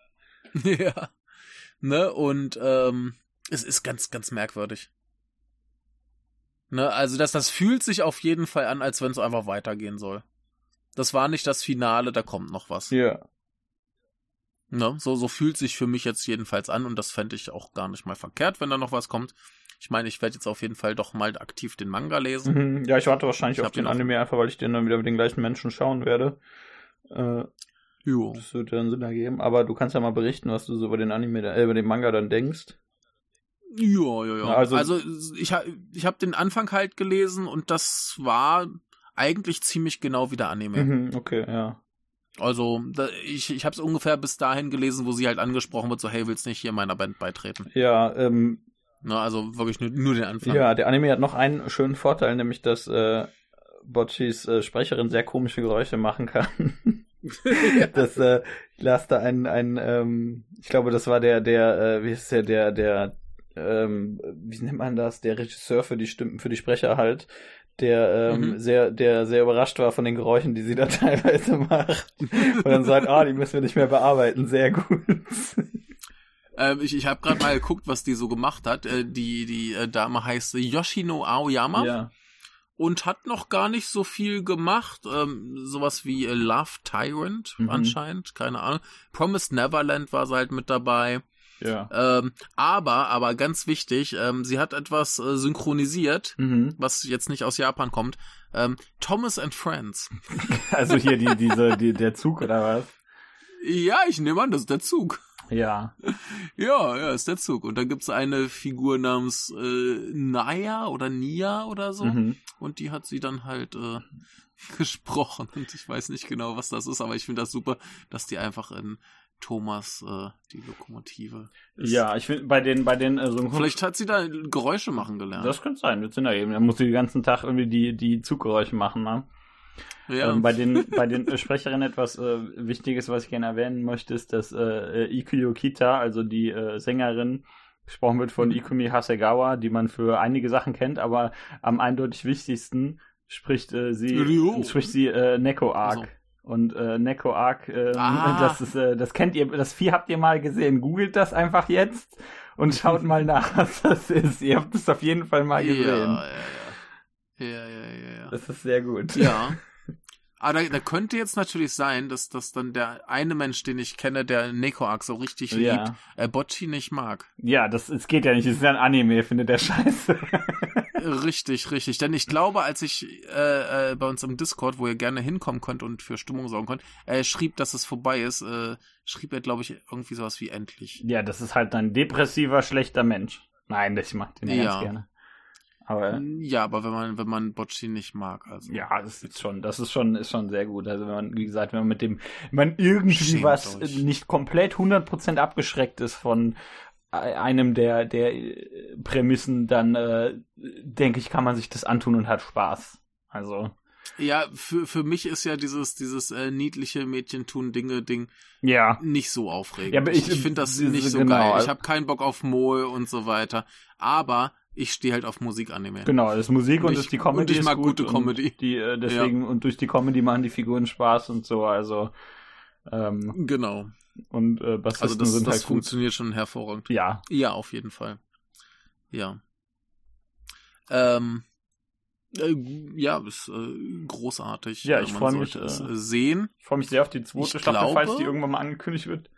ja. Ne, und ähm, es ist ganz, ganz merkwürdig. Ne, also das, das fühlt sich auf jeden Fall an, als wenn es einfach weitergehen soll. Das war nicht das Finale, da kommt noch was. Ja. Ne, so, so fühlt sich für mich jetzt jedenfalls an und das fände ich auch gar nicht mal verkehrt, wenn da noch was kommt. Ich meine, ich werde jetzt auf jeden Fall doch mal aktiv den Manga lesen. Mhm. Ja, ich warte wahrscheinlich Ich auf den den Anime einfach, weil ich den dann wieder mit den gleichen Menschen schauen werde. Äh, Jo. das wird dann Sinn ergeben. Aber du kannst ja mal berichten, was du so über den Anime, äh, über den Manga dann denkst. Ja, ja, ja. Also- Also, ich, ich habe den Anfang halt gelesen und das war eigentlich ziemlich genau wie der Anime. Mhm, okay, ja. Also, da, ich, ich habe es ungefähr bis dahin gelesen, wo sie halt angesprochen wird, so, hey, willst nicht hier meiner Band beitreten? Ja, ähm, Ne, also wirklich nur, nur den Anfang. ja, der Anime hat noch einen schönen Vorteil, nämlich dass äh, Boccis äh, Sprecherin sehr komische Geräusche machen kann. das äh, ich las da ein, ein ähm, ich glaube, das war der, der, äh, wie ist der, der, der, ähm, wie nennt man das, der Regisseur für die Stimmen, für die Sprecher halt, der ähm, Mhm. sehr, der sehr überrascht war von den Geräuschen, die sie da teilweise macht. Und dann sagt, ah, die müssen wir nicht mehr bearbeiten, sehr gut. Ähm, ich ich habe gerade mal geguckt, was die so gemacht hat. Äh, die die äh, Dame heißt Yoshino Aoyama ja. und hat noch gar nicht so viel gemacht. Ähm, sowas wie äh, Love Tyrant Mhm. anscheinend, keine Ahnung. Promised Neverland war sie halt mit dabei. Ja. Ähm, aber, aber ganz wichtig, ähm, sie hat etwas äh, synchronisiert, Mhm. was jetzt nicht aus Japan kommt. Ähm, Thomas and Friends. Also hier die, diese, die, der Zug oder was? Ja, ich nehme an, das ist der Zug. Ja. Ja, ja, ist der Zug. Und da gibt's eine Figur namens äh, Naya oder Nia oder so. Mhm. Und die hat sie dann halt äh, gesprochen. Und ich weiß nicht genau, was das ist, aber ich finde das super, dass die einfach in Thomas äh, die Lokomotive ist. Ja, ich finde bei den, bei den äh, Vielleicht hat sie da Geräusche machen gelernt. Das könnte sein, wir sind da eben. Da muss sie den ganzen Tag irgendwie die, die Zuggeräusche machen, ne? ja. Ähm, bei den, bei den äh, Sprecherinnen etwas äh, Wichtiges, was ich gerne erwähnen möchte, ist, dass äh, äh, Ikuyo Kita, also die äh, Sängerin, gesprochen wird von Mhm. Ikumi Hasegawa, die man für einige Sachen kennt, aber am eindeutig wichtigsten spricht äh, sie, Ryo. spricht sie äh, Neko Arc. Also. Und äh, Neko Arc, äh, Ah. das ist, äh, das kennt ihr, das Vieh habt ihr mal gesehen. Googelt das einfach jetzt und schaut mal nach, was das ist. Ihr habt es auf jeden Fall mal gesehen. Ja, ja, ja. Ja, ja, ja, ja. Das ist sehr gut. Ja. Aber da, da könnte jetzt natürlich sein, dass, dass dann der eine Mensch, den ich kenne, der Nekoark so richtig liebt, Ja. äh, Bocci nicht mag. Ja, das, es geht ja nicht. Es ist ja ein Anime, findet der Scheiße. Richtig, richtig. Denn ich glaube, als ich äh, äh, bei uns im Discord, wo ihr gerne hinkommen könnt und für Stimmung sorgen könnt, äh, schrieb, dass es vorbei ist, äh, schrieb er, glaube ich, irgendwie sowas wie endlich. ja, das ist halt ein depressiver, schlechter Mensch. Nein, ich mag den Ja. ganz gerne. Aber Ja, aber wenn man, wenn man Bocci nicht mag, also. ja, das ist schon, das ist schon, ist schon sehr gut. Also wenn man, wie gesagt, wenn man mit dem, wenn man irgendwie Schämt was euch. nicht komplett 100% abgeschreckt ist von einem der, der äh, Prämissen, dann äh, denke ich, kann man sich das antun und hat Spaß. Also, Ja, für, für mich ist ja dieses, dieses äh, niedliche Mädchen tun Dinge Ding ja. nicht so aufregend. Ja, aber ich- ich finde das diese- nicht so genau, geil. also- Ich habe keinen Bock auf Moe und so weiter. Aber ich stehe halt auf Musikanime. Genau, das ist Musik und, Und ich- die Comedy und ich ist mag gut gute und Comedy. Die, äh, deswegen, und durch die Comedy machen die Figuren Spaß und so, also, ähm, Genau. und äh, Bassisten Also das, sind das halt gut. funktioniert schon hervorragend. Ja, Ja, auf jeden Fall. Ja. Ähm, Äh, ja, ist äh, großartig. Ja, ich man freu mich, äh, sehen. Ich freue mich sehr auf die zweite Ich Staffel, falls glaube- die irgendwann mal angekündigt wird.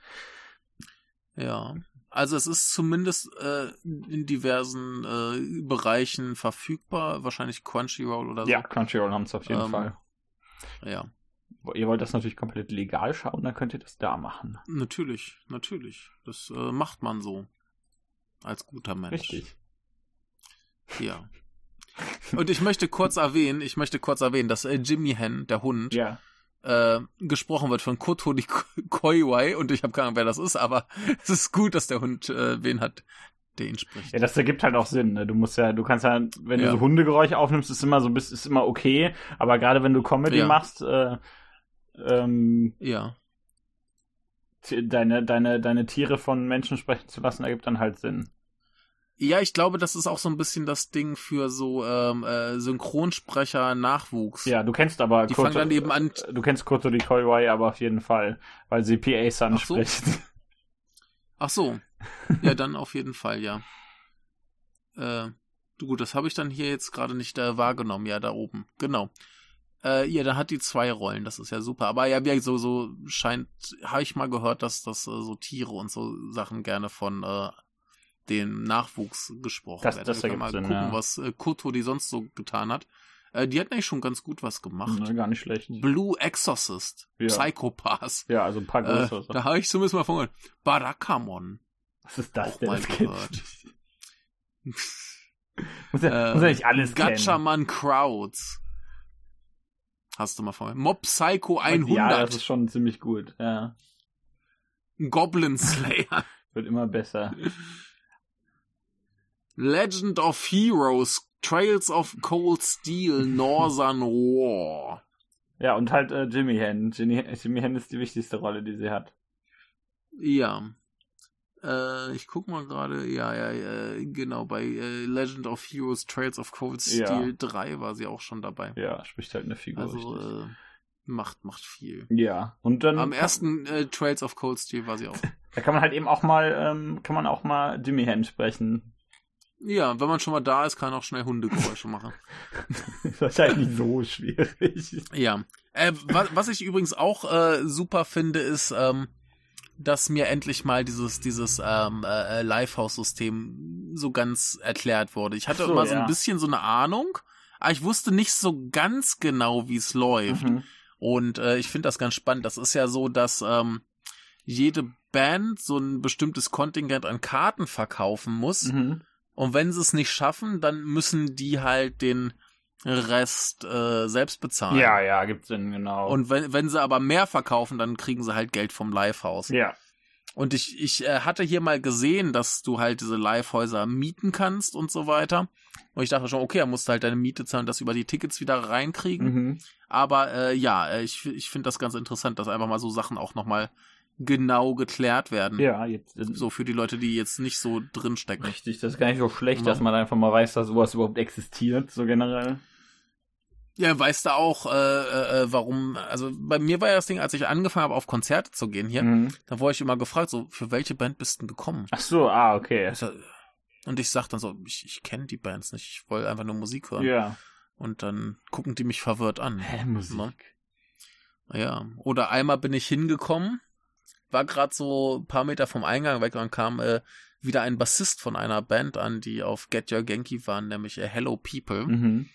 Ja. Also es ist zumindest äh, in diversen äh, Bereichen verfügbar, wahrscheinlich Crunchyroll oder so. Ja, Crunchyroll haben es auf jeden Ähm, Fall. Ja, Ihr wollt das natürlich komplett legal schauen, dann könnt ihr das da machen. natürlich, natürlich. Das äh, macht man so. Als guter Mensch. Richtig. Ja. Und ich möchte kurz erwähnen, ich möchte kurz erwähnen, dass äh, Jimmy Hen, der Hund, Ja. Äh, gesprochen wird von Koto die Koiwai und ich habe keine Ahnung, wer das ist, aber es ist gut, dass der Hund äh, wen hat, der ihn spricht. Ja, das ergibt halt auch Sinn. Ne? Du musst ja, du kannst ja, wenn Ja. du so Hundegeräusche aufnimmst, ist immer so, bist, ist immer okay. Aber gerade wenn du Comedy Ja. machst, äh, ähm, Ja. deine, deine, deine Tiere von Menschen sprechen zu lassen, ergibt dann halt Sinn. Ja, ich glaube, das ist auch so ein bisschen das Ding für so ähm, äh, Synchronsprecher-Nachwuchs. Ja, du kennst aber Die fangen dann eben an- Du kennst Koto die Koiwai aber auf jeden Fall, weil sie PA-San Ach so. spricht. Ach so. Ja, dann auf jeden Fall, ja. Äh, du, gut, das habe ich dann hier jetzt gerade nicht äh, wahrgenommen, ja, da oben. Genau. Äh, ja, da hat die zwei Rollen, das ist ja super. Aber ja, wie so, so scheint, habe ich mal gehört, dass das äh, so Tiere und so Sachen gerne von äh, dem Nachwuchs gesprochen Das- werden. das Wir können mal Sinn, gucken, ja. was äh, Koto die sonst so getan hat. Äh, die hat eigentlich schon ganz gut was gemacht. Ne, gar nicht schlecht. Blue Exorcist, Ja. Psychopath. Ja, also ein paar Äh, größere. da habe ich zumindest mal von gehört. Barakamon. Was ist das auch denn? mal Das gehört. muss, ja, muss ja nicht alles kennen. Äh, Gatchaman Crowds. Hast du mal vorher. Mob Psycho Ja, das 100. ist schon ziemlich gut. Ja, Goblin Slayer. wird immer besser. Legend of Heroes. Trails of Cold Steel. Northern War. Ja, und halt äh, Jimmy Hen. Jimmy, Jimmy Hen ist die wichtigste Rolle, die sie hat. Ja. Äh, ich guck mal gerade. Ja, ja, ja, genau. Bei äh, Legend of Heroes Trails of Cold Ja. Steel 3 war sie auch schon dabei. Ja, spricht halt eine Figur Also, äh, macht, macht viel. Ja, und dann Am ersten äh, Trails of Cold Steel war sie auch. da kann man halt eben auch mal, ähm, kann man auch mal Jimmy Hen sprechen. Ja, wenn man schon mal da ist, kann man auch schnell Hundegeräusche machen. ist wahrscheinlich so schwierig. Ja. Äh, was, was ich übrigens auch äh, super finde, ist, ähm, dass mir endlich mal dieses, dieses ähm, äh, Lifehouse-System so ganz erklärt wurde. Ich hatte so, immer so ein bisschen so eine Ahnung, aber ich wusste nicht so ganz genau, wie es läuft. Mhm. Und äh, ich finde das ganz spannend. Das ist ja so, dass ähm, jede Band so ein bestimmtes Kontingent an Karten verkaufen muss. Mhm. Und wenn sie es nicht schaffen, dann müssen die halt den Rest äh, selbst bezahlen. Ja, ja, gibt's Sinn, genau. Und wenn, wenn sie aber mehr verkaufen, dann kriegen sie halt Geld vom Livehaus. ja. Und ich, ich äh, hatte hier mal gesehen, dass du halt diese Livehäuser mieten kannst und so weiter. Und ich dachte schon, okay, dann musst du halt deine Miete zahlen, das über die Tickets wieder reinkriegen. Mhm. Aber äh, ja, äh, ich, ich finde das ganz interessant, dass einfach mal so Sachen auch nochmal genau geklärt werden. Ja, jetzt So für die Leute, die jetzt nicht so drinstecken. richtig. Das ist gar nicht so schlecht, Ja. dass man einfach mal weiß, dass sowas überhaupt existiert, so generell. Ja, weißt du auch, äh, äh, warum, also bei mir war ja das Ding, als ich angefangen habe, auf Konzerte zu gehen hier, Mhm. da wurde ich immer gefragt, so, für welche Band bist du denn gekommen? Ach so, ah, okay. Und ich sag dann so, ich, ich kenne die Bands nicht, ich wollte einfach nur Musik hören. Ja. Und dann gucken die mich verwirrt an. Hä, Musik? Ne? Ja. Oder einmal bin ich hingekommen, war gerade so ein paar Meter vom Eingang weg und kam äh, wieder ein Bassist von einer Band an, die auf Get Your Genki waren, nämlich äh, Hello People. Mhm.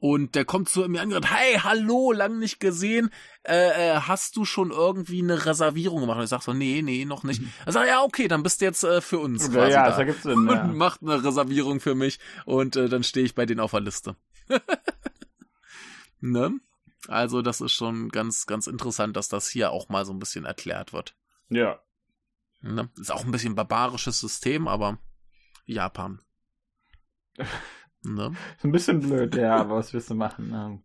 Und der kommt zu mir angerannt, hey, hallo, lang nicht gesehen, äh, äh, hast du schon irgendwie eine Reservierung gemacht? Und ich sag so, nee, nee, noch nicht. Er sagt, ja, okay, dann bist du jetzt äh, für uns quasi ja, da. das ergibt Sinn, Und ja. macht eine Reservierung für mich und äh, dann stehe ich bei denen auf der Liste. ne? Also das ist schon ganz, ganz interessant, dass das hier auch mal so ein bisschen erklärt wird. Ja. Ne? Ist auch ein bisschen barbarisches System, aber Japan. ne? Ist ein bisschen blöd, ja, aber was willst du machen? Ähm,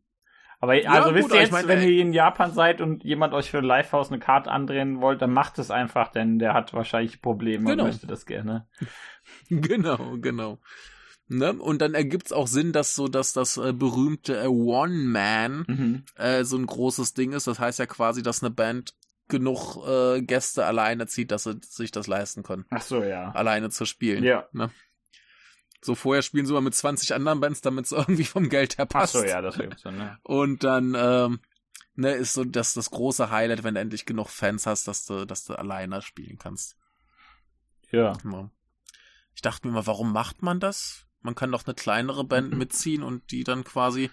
Aber Ja, also gut, wisst ihr ich jetzt, meine, wenn ihr in Japan seid und jemand euch für Livehouse eine Karte andrehen wollt, dann macht es einfach, denn der hat wahrscheinlich Probleme Genau. und möchte das gerne. Genau, genau. Ne? Und dann ergibt's auch Sinn, dass so, dass das äh, berühmte äh, One-Man Mhm. äh, so ein großes Ding ist. Das heißt ja quasi, dass eine Band genug äh, Gäste alleine zieht, dass sie sich das leisten können, Ach so, ja. alleine zu spielen. Ja. Ne? So vorher spielen sie mal mit 20 anderen Bands, damit es irgendwie vom Geld her Ach passt. so, ja, das gibt's dann, ne? Und dann ähm, ne, ist so das, das große Highlight, wenn du endlich genug Fans hast, dass du, dass du alleine spielen kannst. Ja. Ja. Ich dachte mir mal, warum macht man das? Man kann doch eine kleinere Band mitziehen und die dann quasi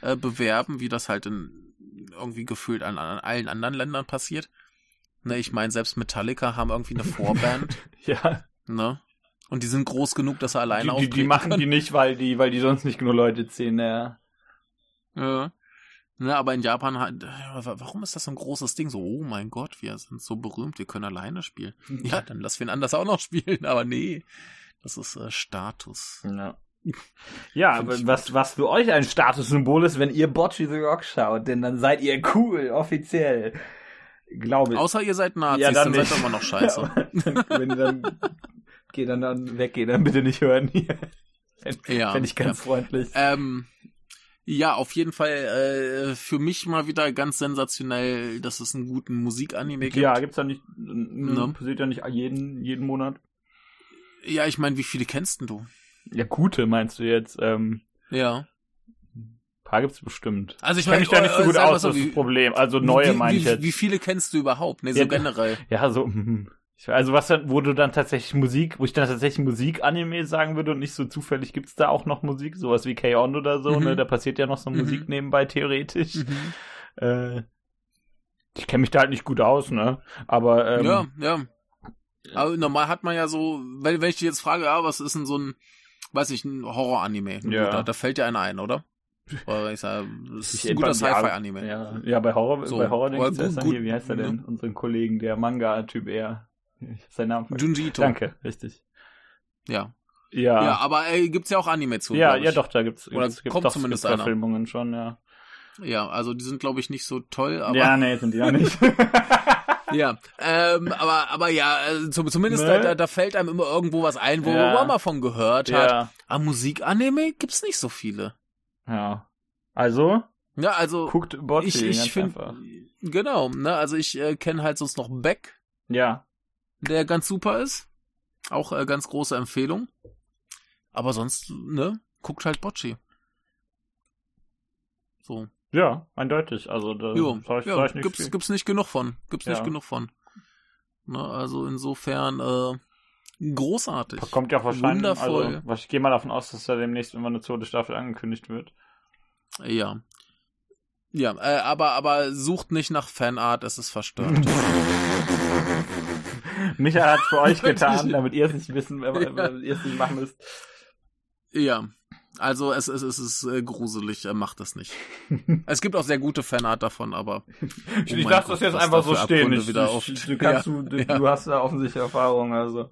äh, bewerben, wie das halt in irgendwie gefühlt an, an allen anderen Ländern passiert. Ne, ich meine, selbst Metallica haben irgendwie eine Vorband, Ja. ne? Und die sind groß genug, dass sie alleine Die, die, die machen können. die nicht, weil die, weil die sonst nicht genug Leute ziehen, ja. Ja. Ne, aber in Japan, hat- wa- warum ist das so ein großes Ding? So, oh mein Gott, wir sind so berühmt, wir können alleine spielen. Ja, dann lass wen anders auch noch spielen, aber nee, das ist äh, Status. Ja. Ja, aber was, was für euch ein Statussymbol ist, wenn ihr Bocce the Rock schaut, denn dann seid ihr cool, offiziell. Glaube ich. Außer ihr seid Nazis, Ja, dann, dann seid ihr immer noch scheiße. Ja, wenn ihr dann, geht dann, dann weggehen, dann bitte nicht hören hier. Ja, Fände ich ganz freundlich. Ähm, ja, auf jeden Fall äh, für mich mal wieder ganz sensationell, dass es einen guten Musikanime gibt. Ja, gibt's da nicht, ne? passiert ja nicht jeden, jeden Monat. Ja ich meine, wie viele kennst denn du? Ja, gute meinst du jetzt, ähm, Ja. paar gibt's bestimmt. Also ich Ich kenne meine, mich da nicht so äh, gut aus, so, das ist das Problem. Also neue wie, meine ich wie, jetzt. Wie viele kennst du überhaupt? Nee, so Ja, generell. Ja, so, mhm. Ich- also was dann, wo du dann tatsächlich Musik, wo ich dann tatsächlich Musik-Anime sagen würde und nicht so zufällig gibt's da auch noch Musik, sowas wie K-On! oder so, Mhm. ne? Da passiert ja noch so Mhm. Musik nebenbei theoretisch. Mhm. Äh, ich kenne mich da halt nicht gut aus, ne? Aber ähm, ja, ja. Aber normal hat man ja so, wenn, wenn ich dich jetzt frage, ja, was ist denn so ein, weiß ich, ein Horror-Anime? Ja. Da, da fällt dir einer ein, oder? Oder ich sag, das ist ich ein guter ja, Sci-Fi-Anime. Ja, ja, bei Horror, So, bei Horror denke aber ich, da ist gut, er hier, gut, wie heißt er ne? denn? Unseren Kollegen, der Manga-Typ eher. Namen vergessen. Junji Ito. Danke, richtig. Ja. Ja. Ja, aber äh, gibt's ja auch Anime zu. ja, ja, doch, da gibt's, Oder gibt's, kommt doch, zumindest gibt's. Verfilmungen schon, ja. Ja, also die sind, glaube ich, nicht so toll, aber ja, nee, sind die ja nicht. ja. Ähm, aber, aber ja, also zum- zumindest Ne? da, da, fällt einem immer irgendwo was ein, wo Ja. man mal von gehört hat. ja, Aber Musik-Anime gibt's nicht so viele. ja. Also, Ja, also guckt Bocci ich, ich finde, einfach. genau, ne, also ich äh, kenne halt sonst noch Beck, Ja. der ganz super ist. Auch äh, ganz große Empfehlung. Aber sonst, ne, guckt halt Bocci. So. Ja, eindeutig. Also, da Jo, ich, ja, ich nichts gibt's, gibt's nicht genug von. Gibt's Ja. nicht genug von. Ne, also insofern, äh, großartig. Kommt ja auch wahrscheinlich. Wundervoll. Also, ich gehe mal davon aus, dass da demnächst immer eine zweite Staffel angekündigt wird. Ja. Ja, äh, aber, aber sucht nicht nach Fanart, es ist verstört. Michael hat für euch getan, damit ihr es nicht wissen, äh, Ja. damit ihr es nicht machen müsst. ja. Also es, es, es ist äh, gruselig, äh, macht das nicht. es gibt auch sehr gute Fanart davon, aber Ich, Oh ich lasse das jetzt einfach so stehen. Ich, wieder ich, du, kannst, Ja, du, du, ja. du hast da offensichtlich Erfahrung, also.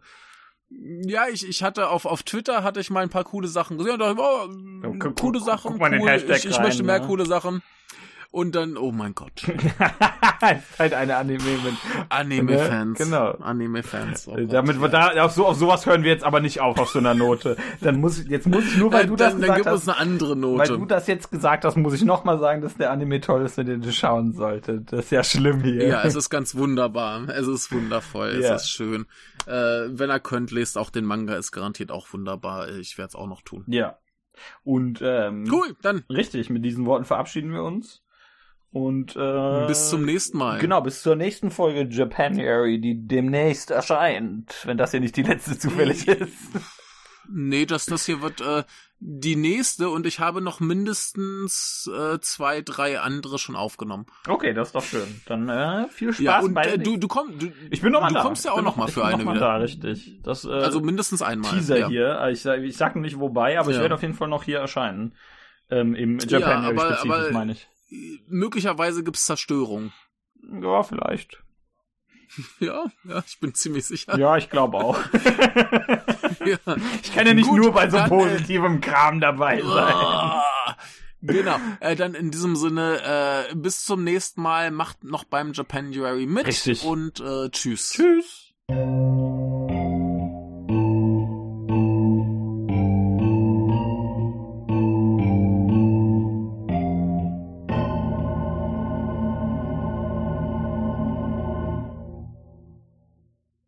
ja, ich, ich hatte auf, auf Twitter hatte ich mal ein paar coole Sachen gesehen und dachte, oh, Ja, guck- coole guck- Sachen, guck den cool, ich, ich rein, möchte mehr ne? coole Sachen. Und dann, oh mein Gott, halt eine Anime mit. Anime-Fans. Genau. Anime-Fans. Oh Damit wir da, auf, so, auf sowas hören wir jetzt aber nicht auf, auf so einer Note. Dann muss ich, jetzt muss ich nur, weil Äh, du das dann, dann gesagt gibt hast, es eine andere weil Note. du das jetzt gesagt hast, muss ich nochmal sagen, dass der Anime toll ist den du schauen solltest. Das ist ja schlimm hier. Ja, es ist ganz wunderbar. Es ist wundervoll. Ja. Es ist schön. Äh, wenn ihr könnt, lest auch den Manga. Ist garantiert auch wunderbar. Ich werde es auch noch tun. ja. Und, ähm, Cool, dann richtig, mit diesen Worten verabschieden wir uns. Und, äh, bis zum nächsten Mal. Genau, bis zur nächsten Folge Japanuary, die demnächst erscheint, wenn das hier nicht die letzte zufällig ist. Nee, das, das hier wird äh, die nächste und ich habe noch mindestens äh, zwei, drei andere schon aufgenommen. Okay, das ist doch schön. Dann äh, viel Spaß Ja, und bei äh, du, du kommst, du, Ich bin noch mal du da. kommst ja Ich auch bin noch mal ich für bin eine noch mal wieder. da, richtig. Das, äh, Also mindestens einmal. Teaser ja. hier. Ich, sag- ich sag noch nicht wobei, aber ich Ja. werde auf jeden Fall noch hier erscheinen. Ähm, Im Ja, Japanuary aber- spezifisch, aber- meine ich. Möglicherweise gibt's Zerstörung. Ja, vielleicht. Ja, ja, ich bin ziemlich sicher. Ja, ich glaube auch. Ja. Ich kann ja nicht Gut, nur bei so dann, äh, positivem Kram dabei sein. Ah, Genau. Äh, dann in diesem Sinne, äh, bis zum nächsten Mal. Macht noch beim Japanuary mit. Richtig. Und äh, tschüss. Tschüss.